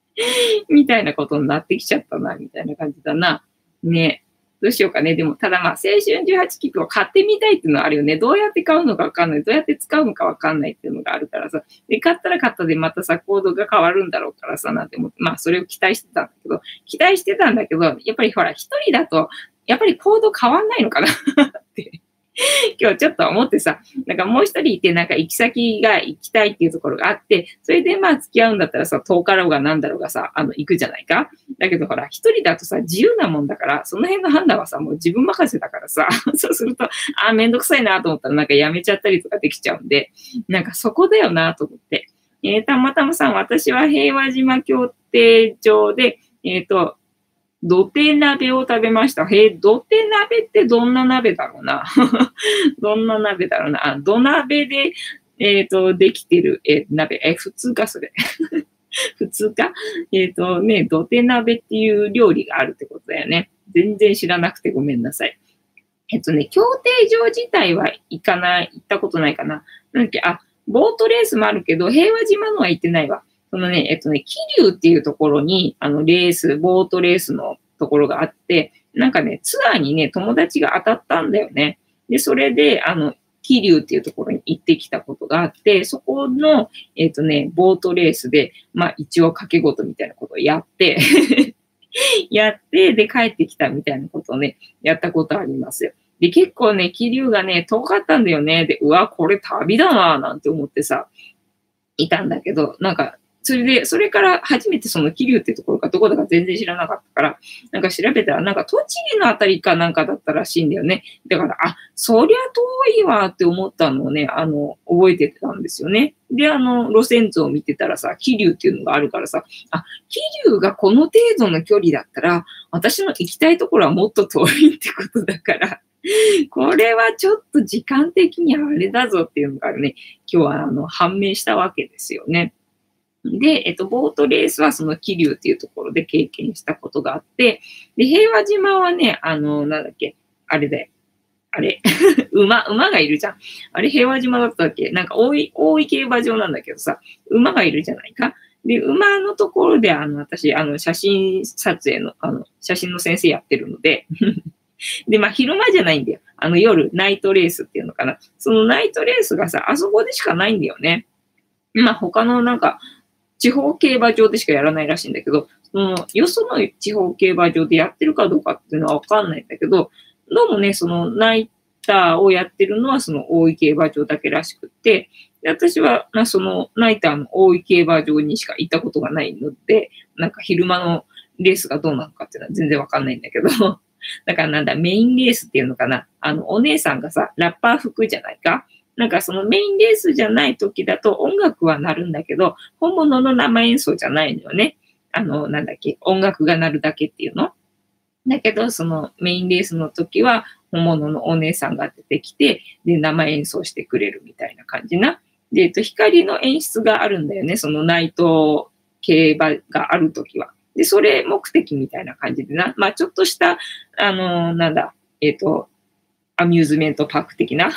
みたいなことになってきちゃったな、みたいな感じだな。ねどうしようかね。でも、ただまあ、青春18切符を買ってみたいっていうのはあるよね。どうやって買うのかわかんない。どうやって使うのかわかんないっていうのがあるからさ。で、買ったら買ったでまたさ、コードが変わるんだろうからさ、なんて思って、まあ、それを期待してたんだけど、期待してたんだけど、やっぱりほら、一人だと、やっぱりコード変わんないのかな。今日ちょっと思ってさ、なんかもう一人いて、なんか行き先が行きたいっていうところがあって、それでまあ付き合うんだったらさ、遠かろうがなんだろうがさ、あの、行くじゃないか。だけどほら、一人だとさ、自由なもんだから、その辺の判断はさ、もう自分任せだからさ、そうすると、あーめんどくさいなと思ったらなんかやめちゃったりとかできちゃうんで、なんかそこだよなと思って。えー、たまたまさん、私は平和島協定上で、えっ、と、土手鍋を食べました。へえ、土手鍋ってどんな鍋だろうな。どんな鍋だろうな。あ、土鍋で、えっ、と、できてる、えー鍋。え、普通か、それ。普通か？えっ、とね、土手鍋っていう料理があるってことだよね。全然知らなくてごめんなさい。えっとね、競艇場自体は行かない、行ったことないかな。なんだっけ、あ、ボートレースもあるけど、平和島のは行ってないわ。そのね、えっとね、桐生っていうところに、あの、レース、ボートレースのところがあって、なんかね、ツアーにね、友達が当たったんだよね。で、それで、あの、桐生っていうところに行ってきたことがあって、そこの、えっ、とね、ボートレースで、まあ一応掛け事みたいなことをやって やって、で、帰ってきたみたいなことをね、やったことありますよ。で、結構ね、気流がね、遠かったんだよね。で、うわ、これ旅だなぁ、なんて思ってさ、いたんだけど、なんか、それで、それから初めてその桐生ってところがどこだか全然知らなかったから、なんか調べたら、なんか栃木のあたりかなんかだったらしいんだよね。だから、あ、そりゃ遠いわって思ったのをね、あの、覚えてたんですよね。で、あの、路線図を見てたらさ、桐生っていうのがあるからさ、あ、桐生がこの程度の距離だったら、私の行きたいところはもっと遠いってことだから、これはちょっと時間的にあれだぞっていうのがね、今日はあの判明したわけですよね。で、えっと、ボートレースはその桐生っていうところで経験したことがあって、で、平和島はね、あの、なんだっけ、あれで、あれ、馬、馬がいるじゃん。あれ平和島だったっけ？なんか大井、大井競馬場なんだけどさ、馬がいるじゃないか？で、馬のところで、あの、私、あの、写真撮影の、あの、写真の先生やってるので で、まあ、昼間じゃないんだよ。あの、夜、ナイトレースっていうのかな。そのナイトレースがさ、あそこでしかないんだよね。まあ、他のなんか、地方競馬場でしかやらないらしいんだけど、その、よその地方競馬場でやってるかどうかっていうのはわかんないんだけど、どうもね、そのナイターをやってるのはその大井競馬場だけらしくって、で私は、ま、そのナイターの大井競馬場にしか行ったことがないので、なんか昼間のレースがどうなのかっていうのは全然わかんないんだけど、だからなんだ、メインレースっていうのかな。あの、お姉さんがさ、ラッパー服じゃないかなんかそのメインレースじゃない時だと音楽は鳴るんだけど、本物の生演奏じゃないのよね。あの、なんだっけ、音楽が鳴るだけっていうの。だけど、そのメインレースの時は、本物のお姉さんが出てきて、で、生演奏してくれるみたいな感じな。で、えっと、光の演出があるんだよね。そのナイト競馬がある時は。で、それ目的みたいな感じでな。まあ、ちょっとした、あのなんだ、えっ、と、アミューズメントパーク的な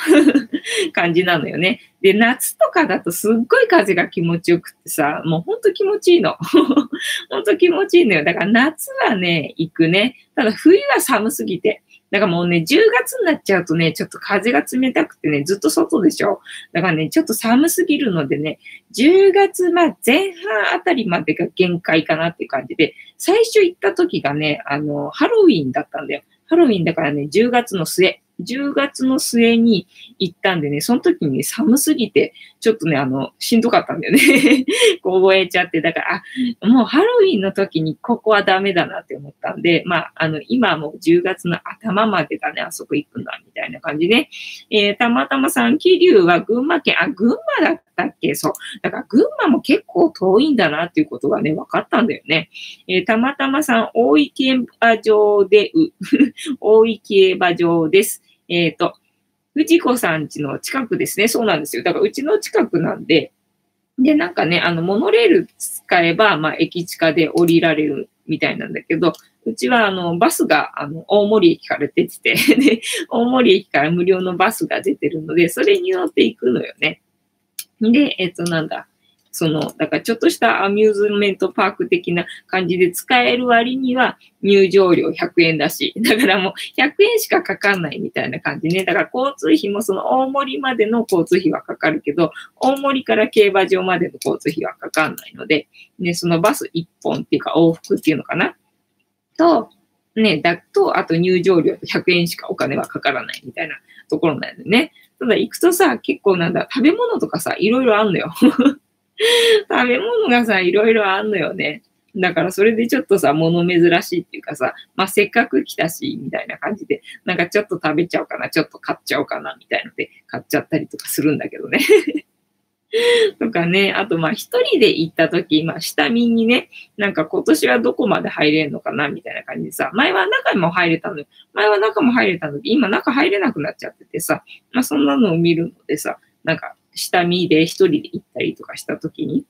感じなのよね。で、夏とかだとすっごい風が気持ちよくてさ、もうほんと気持ちいいの。ほんと気持ちいいのよ。だから夏はね、行くね。ただ冬は寒すぎて。だからもうね、10月になっちゃうとね、ちょっと風が冷たくてね、ずっと外でしょ。だからね、ちょっと寒すぎるのでね、10月、まあ前半あたりまでが限界かなっていう感じで、最初行った時がね、あの、ハロウィンだったんだよ。ハロウィンだからね、10月の末。10月の末に行ったんでね、その時に寒すぎて、ちょっとね、あの、しんどかったんだよね。凍えちゃって、だから、もうハロウィンの時にここはダメだなって思ったんで、まあ、あの、今もう10月の頭までだね、あそこ行くんだ、みたいな感じで、えー、たまたまさん、桐生は群馬県、あ、群馬だったっけ？そう。だから群馬も結構遠いんだなっていうことがね、分かったんだよね。えー、たまたまさん、大井競馬場で、大井競馬場です。えっ、ー、と、藤子さん家の近くですね。そうなんですよ。だからうちの近くなんで、で、なんかね、あの、モノレール使えば、まあ、駅近で降りられるみたいなんだけど、うちは、あの、バスが、あの、大森駅から出てて、で、大森駅から無料のバスが出てるので、それに乗っていくのよね。で、えっ、と、なんだ、その、だからちょっとしたアミューズメントパーク的な感じで使える割には入場料100円だし、だからもう100円しかかかんないみたいな感じね。だから交通費もその大森までの交通費はかかるけど、大森から競馬場までの交通費はかかんないので、ね、そのバス1本っていうか往復っていうのかな？と、ね、だと、あと入場料100円しかお金はかからないみたいなところなんだよね。ただ行くとさ、結構なんだ、食べ物とかさ、いろいろあんのよ。食べ物がさ、いろいろあんのよね。だからそれでちょっとさ、物珍しいっていうかさ、まあ、せっかく来たし、みたいな感じで、なんかちょっと食べちゃおうかな、ちょっと買っちゃおうかな、みたいので買っちゃったりとかするんだけどね。とかね、あとまあ一人で行った時、まあ下見にね、なんか今年はどこまで入れるのかなみたいな感じでさ、前は中も入れたのよ。前は中も入れたのに、今中入れなくなっちゃっててさ、まあそんなのを見るのでさ、なんか下見で一人で行ったりとかしたときに、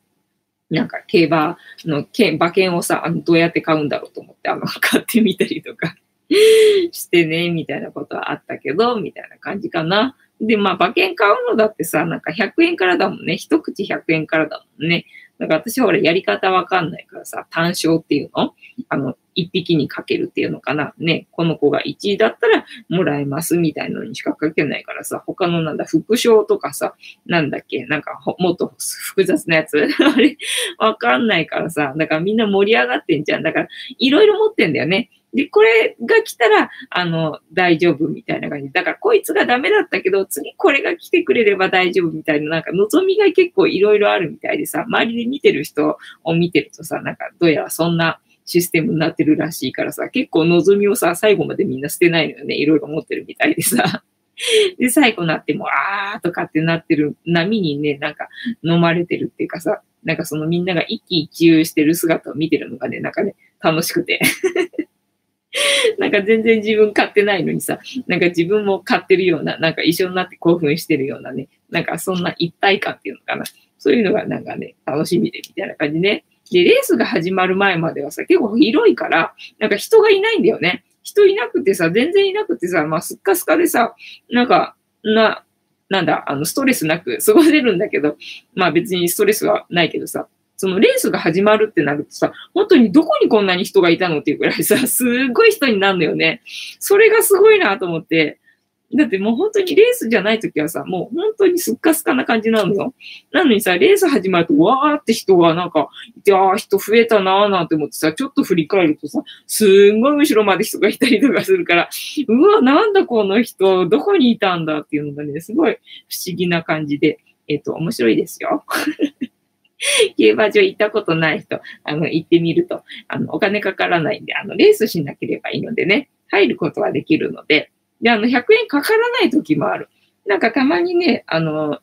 なんか競馬の馬券をさ、どうやって買うんだろうと思って、あの、買ってみたりとか してね、みたいなことはあったけど、みたいな感じかな。で、まあ、馬券買うのだってさ、なんか100円からだもんね。一口100円からだもんね。だから私は俺やり方わかんないからさ、単勝っていうの？あの、一匹にかけるっていうのかな？ね、この子が1位だったらもらえますみたいなのにしかかけないからさ、他のなんだ、副賞とかさ、なんだっけ、なんかもっと複雑なやつ？あれ、わかんないからさ、だからみんな盛り上がってんじゃん。だから、いろいろ持ってんだよね。で、これが来たら、あの、大丈夫みたいな感じ。だから、こいつがダメだったけど、次これが来てくれれば大丈夫みたいな、なんか望みが結構いろいろあるみたいでさ、周りで見てる人を見てるとさ、なんかどうやらそんなシステムになってるらしいからさ、結構望みをさ、最後までみんな捨てないのよね。いろいろ持ってるみたいでさ。で、最後になっても、あーとかってなってる波にね、なんか飲まれてるっていうかさ、なんかそのみんなが一喜一憂してる姿を見てるのがね、なんかね、楽しくて。なんか全然自分買ってないのにさ、なんか自分も買ってるような、なんか一緒になって興奮してるようなね、なんかそんな一体感っていうのかな。そういうのがなんかね、楽しみでみたいな感じね。で、レースが始まる前まではさ、結構広いから、なんか人がいないんだよね。人いなくてさ、全然いなくてさ、まあ、すっかすかでさ、なんか、な、なんだ、あの、ストレスなく 過ごせるんだけど、まあ別にストレスはないけどさ、そのレースが始まるってなるとさ、本当にどこにこんなに人がいたのっていうくらいさ、すごい人になるのよね。それがすごいなと思って、だってもう本当にレースじゃない時はさ、もう本当にすっかすかな感じなのよ。なのにさ、レース始まると、わーって人がなんかいて、ああ、人増えたなーなんて思ってさ、ちょっと振り返るとさ、すんごい後ろまで人がいたりとかするから、うわ、なんだこの人、どこにいたんだっていうのがね、すごい不思議な感じで、えっ、ー、と、面白いですよ。競馬場行ったことない人、あの、行ってみると、あの、お金かからないんで、あの、レースしなければいいのでね、入ることはできるので、で、あの、100円かからない時もある。なんかたまにね、あの、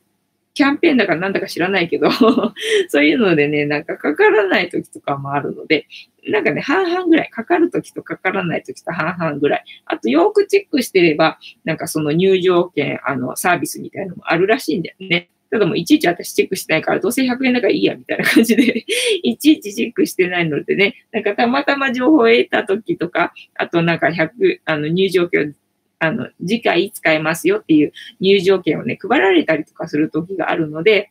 キャンペーンだかなんだか知らないけど そういうのでね、なんかかからない時とかもあるので、なんかね、半々ぐらい、かかる時とかからない時と半々ぐらい。あと、よくチェックしてれば、なんかその入場券、あの、サービスみたいなのもあるらしいんだよね。ただもういちいち私チェックしてないから、どうせ100円だからいいや、みたいな感じで いちいちチェックしてないのでね、なんかたまたま情報を得た時とか、あとなんか100、あの入場券あの、次回使えますよっていう入場券をね、配られたりとかする時があるので、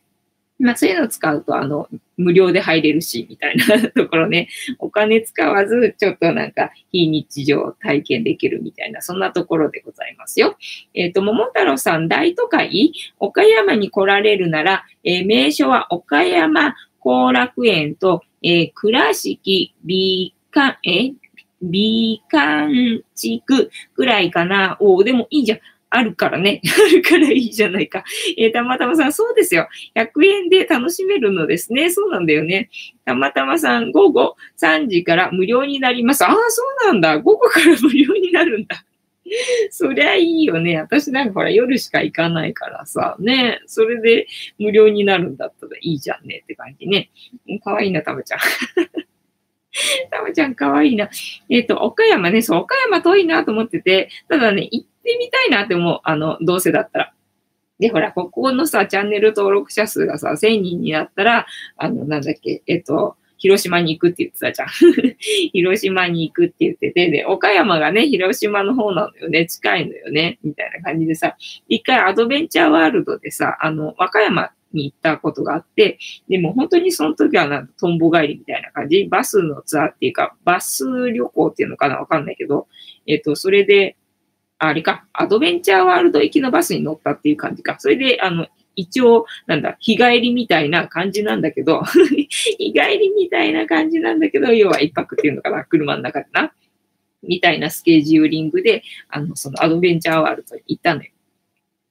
まあそういうのを使うと、あの、無料で入れるし、みたいなところね、お金使わず、ちょっとなんか、非日常体験できるみたいな、そんなところでございますよ。えっ、ー、と、桃太郎さん、大都会、岡山に来られるなら、えー、名所は岡山後楽園と、えー、倉敷美観、え美観地区ぐらいかな。おでもいいじゃん。あるからね。あるからいいじゃないか。えー、たまたまさん、そうですよ。100円で楽しめるのですね。そうなんだよね。たまたまさん、午後3時から無料になります。ああ、そうなんだ。午後から無料になるんだ。そりゃいいよね。私なんかほら夜しか行かないからさ、ね。それで無料になるんだったらいいじゃんねって感じね。かわいいな、たまちゃん。たまちゃんかわいいな。えっ、ー、と、岡山ね、そう、岡山遠いなと思ってて、ただね、行ってみたいなって思う。あの、どうせだったら。で、ほら、ここのさ、チャンネル登録者数がさ、1000人になったら、あの、なんだっけ、えっ、ー、と、広島に行くって言ってたじゃん。広島に行くって言ってて、で、岡山がね、広島の方なのよね、近いのよね、みたいな感じでさ、一回アドベンチャーワールドでさ、あの、和歌山に行ったことがあって、でも本当にその時はなんかトンボ帰りみたいな感じ、バスのツアーっていうか、バス旅行っていうのかなわかんないけど、えっ、と、それで、あれか、アドベンチャーワールド行きのバスに乗ったっていう感じか。それで、あの、一応、なんだ、日帰りみたいな感じなんだけど 日帰りみたいな感じなんだけど、要は一泊っていうのかな、車の中でな。みたいなスケジューリングで、あの、そのアドベンチャーワールドに行ったのよ。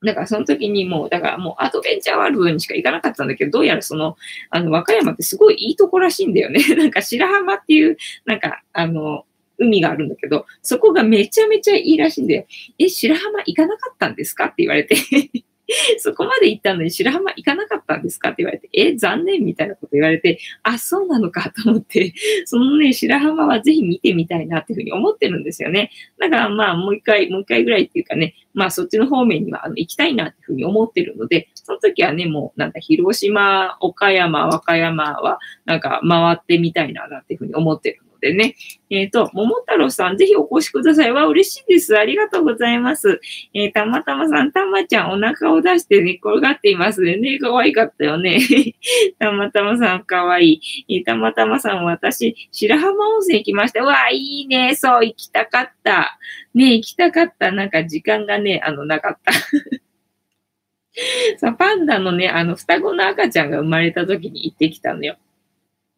だからその時にもう、だからもうアドベンチャーワールドにしか行かなかったんだけど、どうやらその、あの、和歌山ってすごいいいとこらしいんだよね。なんか白浜っていう、なんか、あの、海があるんだけど、そこがめちゃめちゃいいらしいんだよ。え、白浜行かなかったんですか？って言われて そこまで行ったのに白浜行かなかったんですか？って言われて、え、残念みたいなこと言われて、あ、そうなのかと思って、そのね、白浜はぜひ見てみたいなっていうふうに思ってるんですよね。だからまあもう一回、もう一回ぐらいっていうかね、まあそっちの方面にはあの行きたいなっていうふうに思ってるので、その時はね、もうなんか広島、岡山、和歌山はなんか回ってみたいななんていうふうに思ってるでね。えっ、ー、と、桃太郎さん、ぜひお越しください。わ、嬉しいです。ありがとうございます。えー、たまたまさん、たまちゃん、お腹を出して寝転がっていますね。ね、可愛かったよね。たまたまさん、可愛い。えー、たまたまさん、私、白浜温泉行きました。わ、いいね。そう、行きたかった。ね、行きたかった。なんか時間がね、あの、なかった。さ、パンダのね、あの、双子の赤ちゃんが生まれた時に行ってきたのよ。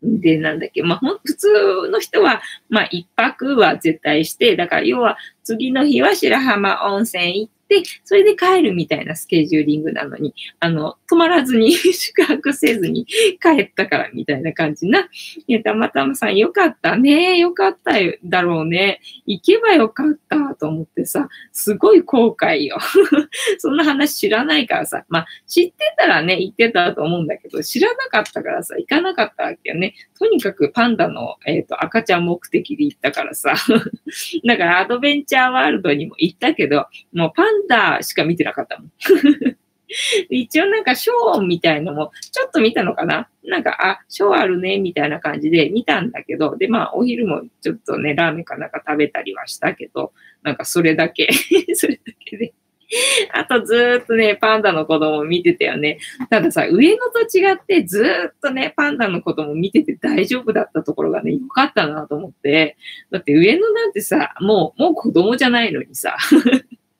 で、なんだっけ、まあ、ほん、普通の人は、まあ、一泊は絶対して、だから要は、次の日は白浜温泉行って、それで帰るみたいなスケジューリングなのに、あの、泊まらずに 宿泊せずに帰ったからみたいな感じな。いや、たまたまさんよかったね。よかっただろうね。行けばよかったと思ってさ、すごい後悔よ。そんな話知らないからさ。まあ、知ってたらね、行ってたと思うんだけど、知らなかったからさ、行かなかったわけよね。とにかくパンダの、えっ、ー、と、赤ちゃん目的で行ったからさ。だからアドベンチャーワールドにも行ったけど、もうパンダしか見てなかったもん。一応なんかショーみたいのもちょっと見たのかな？なんか、あ、ショーあるね、みたいな感じで見たんだけど、で、まあ、お昼もちょっとね、ラーメンかなんか食べたりはしたけど、なんかそれだけ それだけであとずーっとね、パンダの子供見てたよね。たださ、上野と違ってずーっとね、パンダの子供見てて大丈夫だったところがね、よかったなと思って。だって上野なんてさ、もう、もう子供じゃないのにさ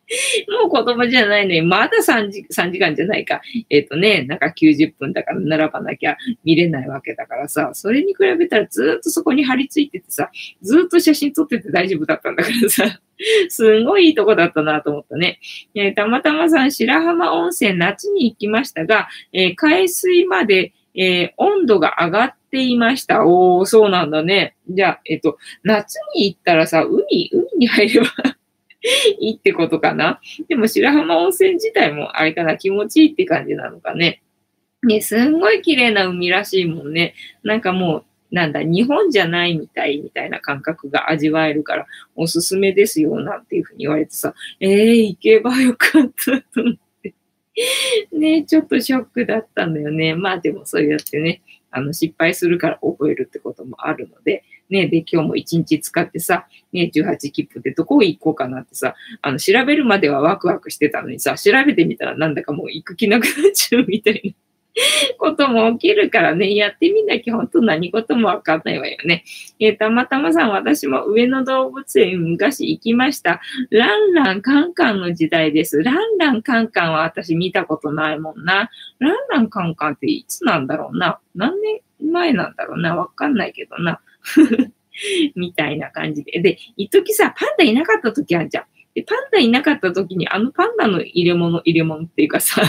もう子供じゃないのに、まだ3時 ,3 時間じゃないか。えっ、ー、とね、なんか90分だから並ばなきゃ見れないわけだからさ、それに比べたらずっとそこに張り付いててさ、ずっと写真撮ってて大丈夫だったんだからさ、すんごいいいとこだったなと思ったね。えー、たまたまさん、白浜温泉夏に行きましたが、えー、海水まで、え温度が上がっていました。おー、そうなんだね。じゃあ、えっ、と、夏に行ったらさ、海、海に入れば いいってことかな？でも白浜温泉自体もあれかな、気持ちいいって感じなのかね？ね、すんごい綺麗な海らしいもんね。なんかもう、なんだ、日本じゃないみたいみたいな感覚が味わえるからおすすめですよなんていうふうに言われてさ、えー、行けばよかったと思って。ね、ちょっとショックだったんだよね。まあでもそうやってね、あの失敗するから覚えるってこともあるので、ね、で、今日も一日使ってさ、ね、18切符でどこ行こうかなってさ、あの、調べるまではワクワクしてたのにさ、調べてみたらなんだかもう行く気なくなっちゃうみたいな。ことも起きるからね、やってみなきゃ本当何事もわかんないわよね。えー、たまたまさん、私も上野動物園昔行きました。ランランカンカンの時代です。ランランカンカンは私見たことないもんな。ランランカンカンっていつなんだろうな。何年前なんだろうな。わかんないけどな。みたいな感じで。で、一時さ、パンダいなかった時あるじゃん。で、パンダいなかった時に、あのパンダの入れ物、入れ物っていうかさ、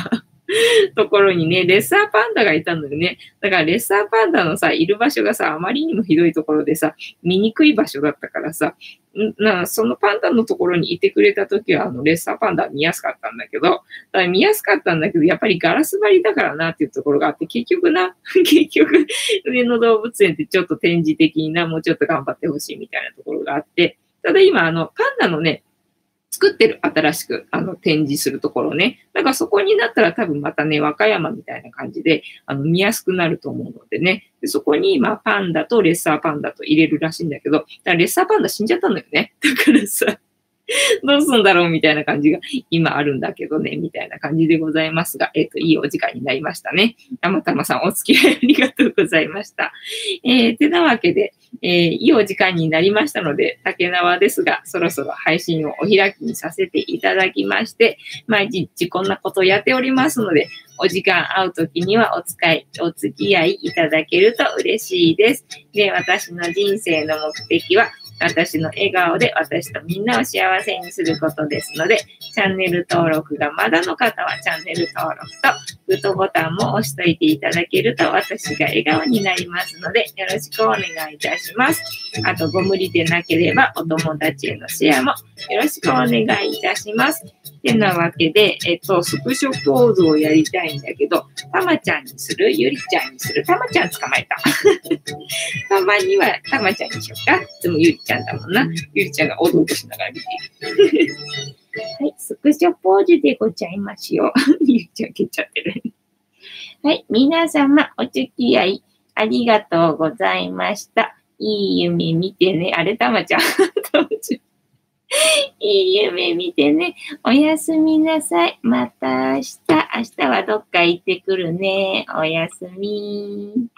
ところにね、レッサーパンダがいたんだよね。だからレッサーパンダのさ、いる場所がさ、あまりにもひどいところでさ、見にくい場所だったからさ、なそのパンダのところにいてくれた時は、あの、レッサーパンダ見やすかったんだけど、だ見やすかったんだけど、やっぱりガラス張りだからなっていうところがあって、結局な、結局、上野動物園ってちょっと展示的にな、もうちょっと頑張ってほしいみたいなところがあって、ただ今、あの、パンダのね、作ってる、新しく、あの、展示するところね。だからそこになったら多分またね、和歌山みたいな感じで、あの、見やすくなると思うのでね。でそこに、まあ、パンダとレッサーパンダと入れるらしいんだけど、だからレッサーパンダ死んじゃったのよね。だからさ、どうすんだろうみたいな感じが今あるんだけどね、みたいな感じでございますが、えっ、ー、と、いいお時間になりましたね。たまたまさんお付き合いありがとうございました。えー、てなわけで、えー、いいお時間になりましたので、竹縄ですが、そろそろ配信をお開きにさせていただきまして、毎日こんなことをやっておりますので、お時間会うときにはお使い、お付き合いいただけると嬉しいです。で、私の人生の目的は、私の笑顔で私とみんなを幸せにすることですので、チャンネル登録がまだの方はチャンネル登録とグッドボタンも押しといていただけると私が笑顔になりますので、よろしくお願いいたします。あと、ご無理でなければお友達へのシェアもよろしくお願いいたします。てなわけで、えっと、スクショポーズをやりたいんだけど、たまちゃんにする？ゆりちゃんにする？たまちゃん捕まえた。たまにはたまちゃんにしようか。いつもゆりちゃんだもんな。ゆりちゃんがおどおどしながら見ている。はい、スクショポーズでございますよ。ゆりちゃん消っちゃってる。はい、皆様お付き合いありがとうございました。いい夢見てね。あれ、たまちゃん。いい夢見てね。おやすみなさい。また明日。明日はどっか行ってくるね。おやすみ。